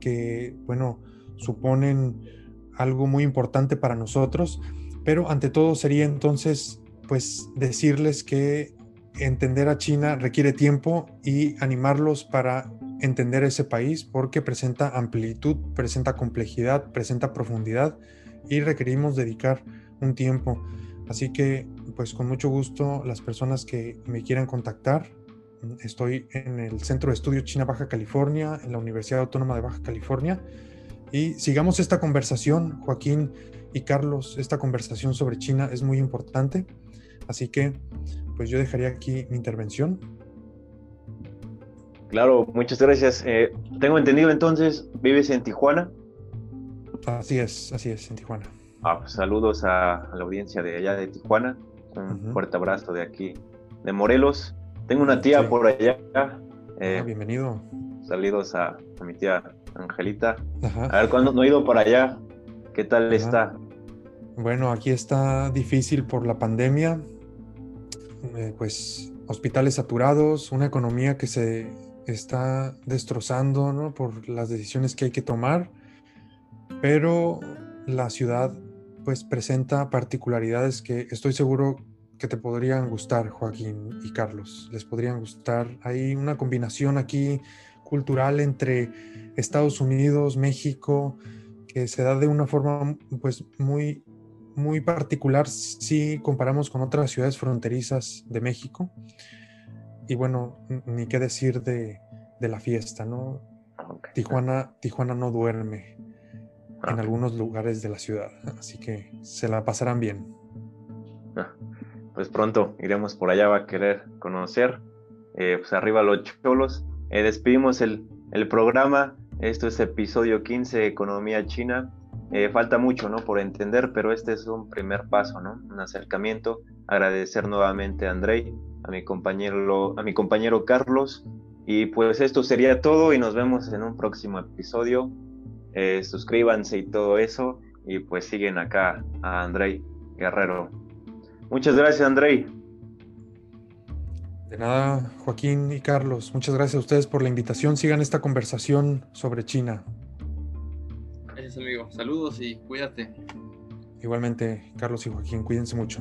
que, bueno, suponen algo muy importante para nosotros, pero ante todo sería entonces pues decirles que entender a China requiere tiempo y animarlos para entender ese país porque presenta amplitud, presenta complejidad, presenta profundidad y requerimos dedicar un tiempo. Así que pues con mucho gusto las personas que me quieran contactar, estoy en el Centro de Estudio China Baja California, en la Universidad Autónoma de Baja California y sigamos esta conversación, Joaquín y Carlos, esta conversación sobre China es muy importante. Así que, pues yo dejaría aquí mi intervención. Claro, muchas gracias. Eh, tengo entendido entonces, ¿vives en Tijuana? Así es, así es, en Tijuana. Ah, pues, saludos a, la audiencia de allá de Tijuana. Un fuerte abrazo de aquí, de Morelos. Tengo una tía por allá. Eh, ah, bienvenido. Saludos a mi tía Angelita. A ver, cuando no he ido para allá, ¿qué tal está? Bueno, aquí está difícil por la pandemia, eh, pues hospitales saturados, una economía que se está destrozando ¿no? por las decisiones que hay que tomar, pero la ciudad pues presenta particularidades que estoy seguro que te podrían gustar, Joaquín y Carlos. Les podrían gustar. Hay una combinación aquí cultural entre Estados Unidos, México, que se da de una forma pues muy muy particular si comparamos con otras ciudades fronterizas de México. Y bueno, ni qué decir de, la fiesta, ¿no? Tijuana, Tijuana no duerme en algunos lugares de la ciudad, así que se la pasarán bien. Ah, pues pronto iremos por allá, va a querer conocer. Eh, pues arriba los cholos. Eh, despedimos el, el programa. Esto es episodio 15, Economía China. Eh, falta mucho, ¿no? Por entender, pero este es un primer paso, ¿no? Un acercamiento. Agradecer nuevamente a Andrei, a mi compañero, a mi compañero Carlos. Y pues esto sería todo y nos vemos en un próximo episodio. Eh, suscríbanse y todo eso. Y pues siguen acá a Andrei Guerrero. Muchas gracias, Andrei. De nada, Joaquín y Carlos. Muchas gracias a ustedes por la invitación. Sigan esta conversación sobre China amigo. Saludos y cuídate. Igualmente, Carlos y Joaquín, cuídense mucho.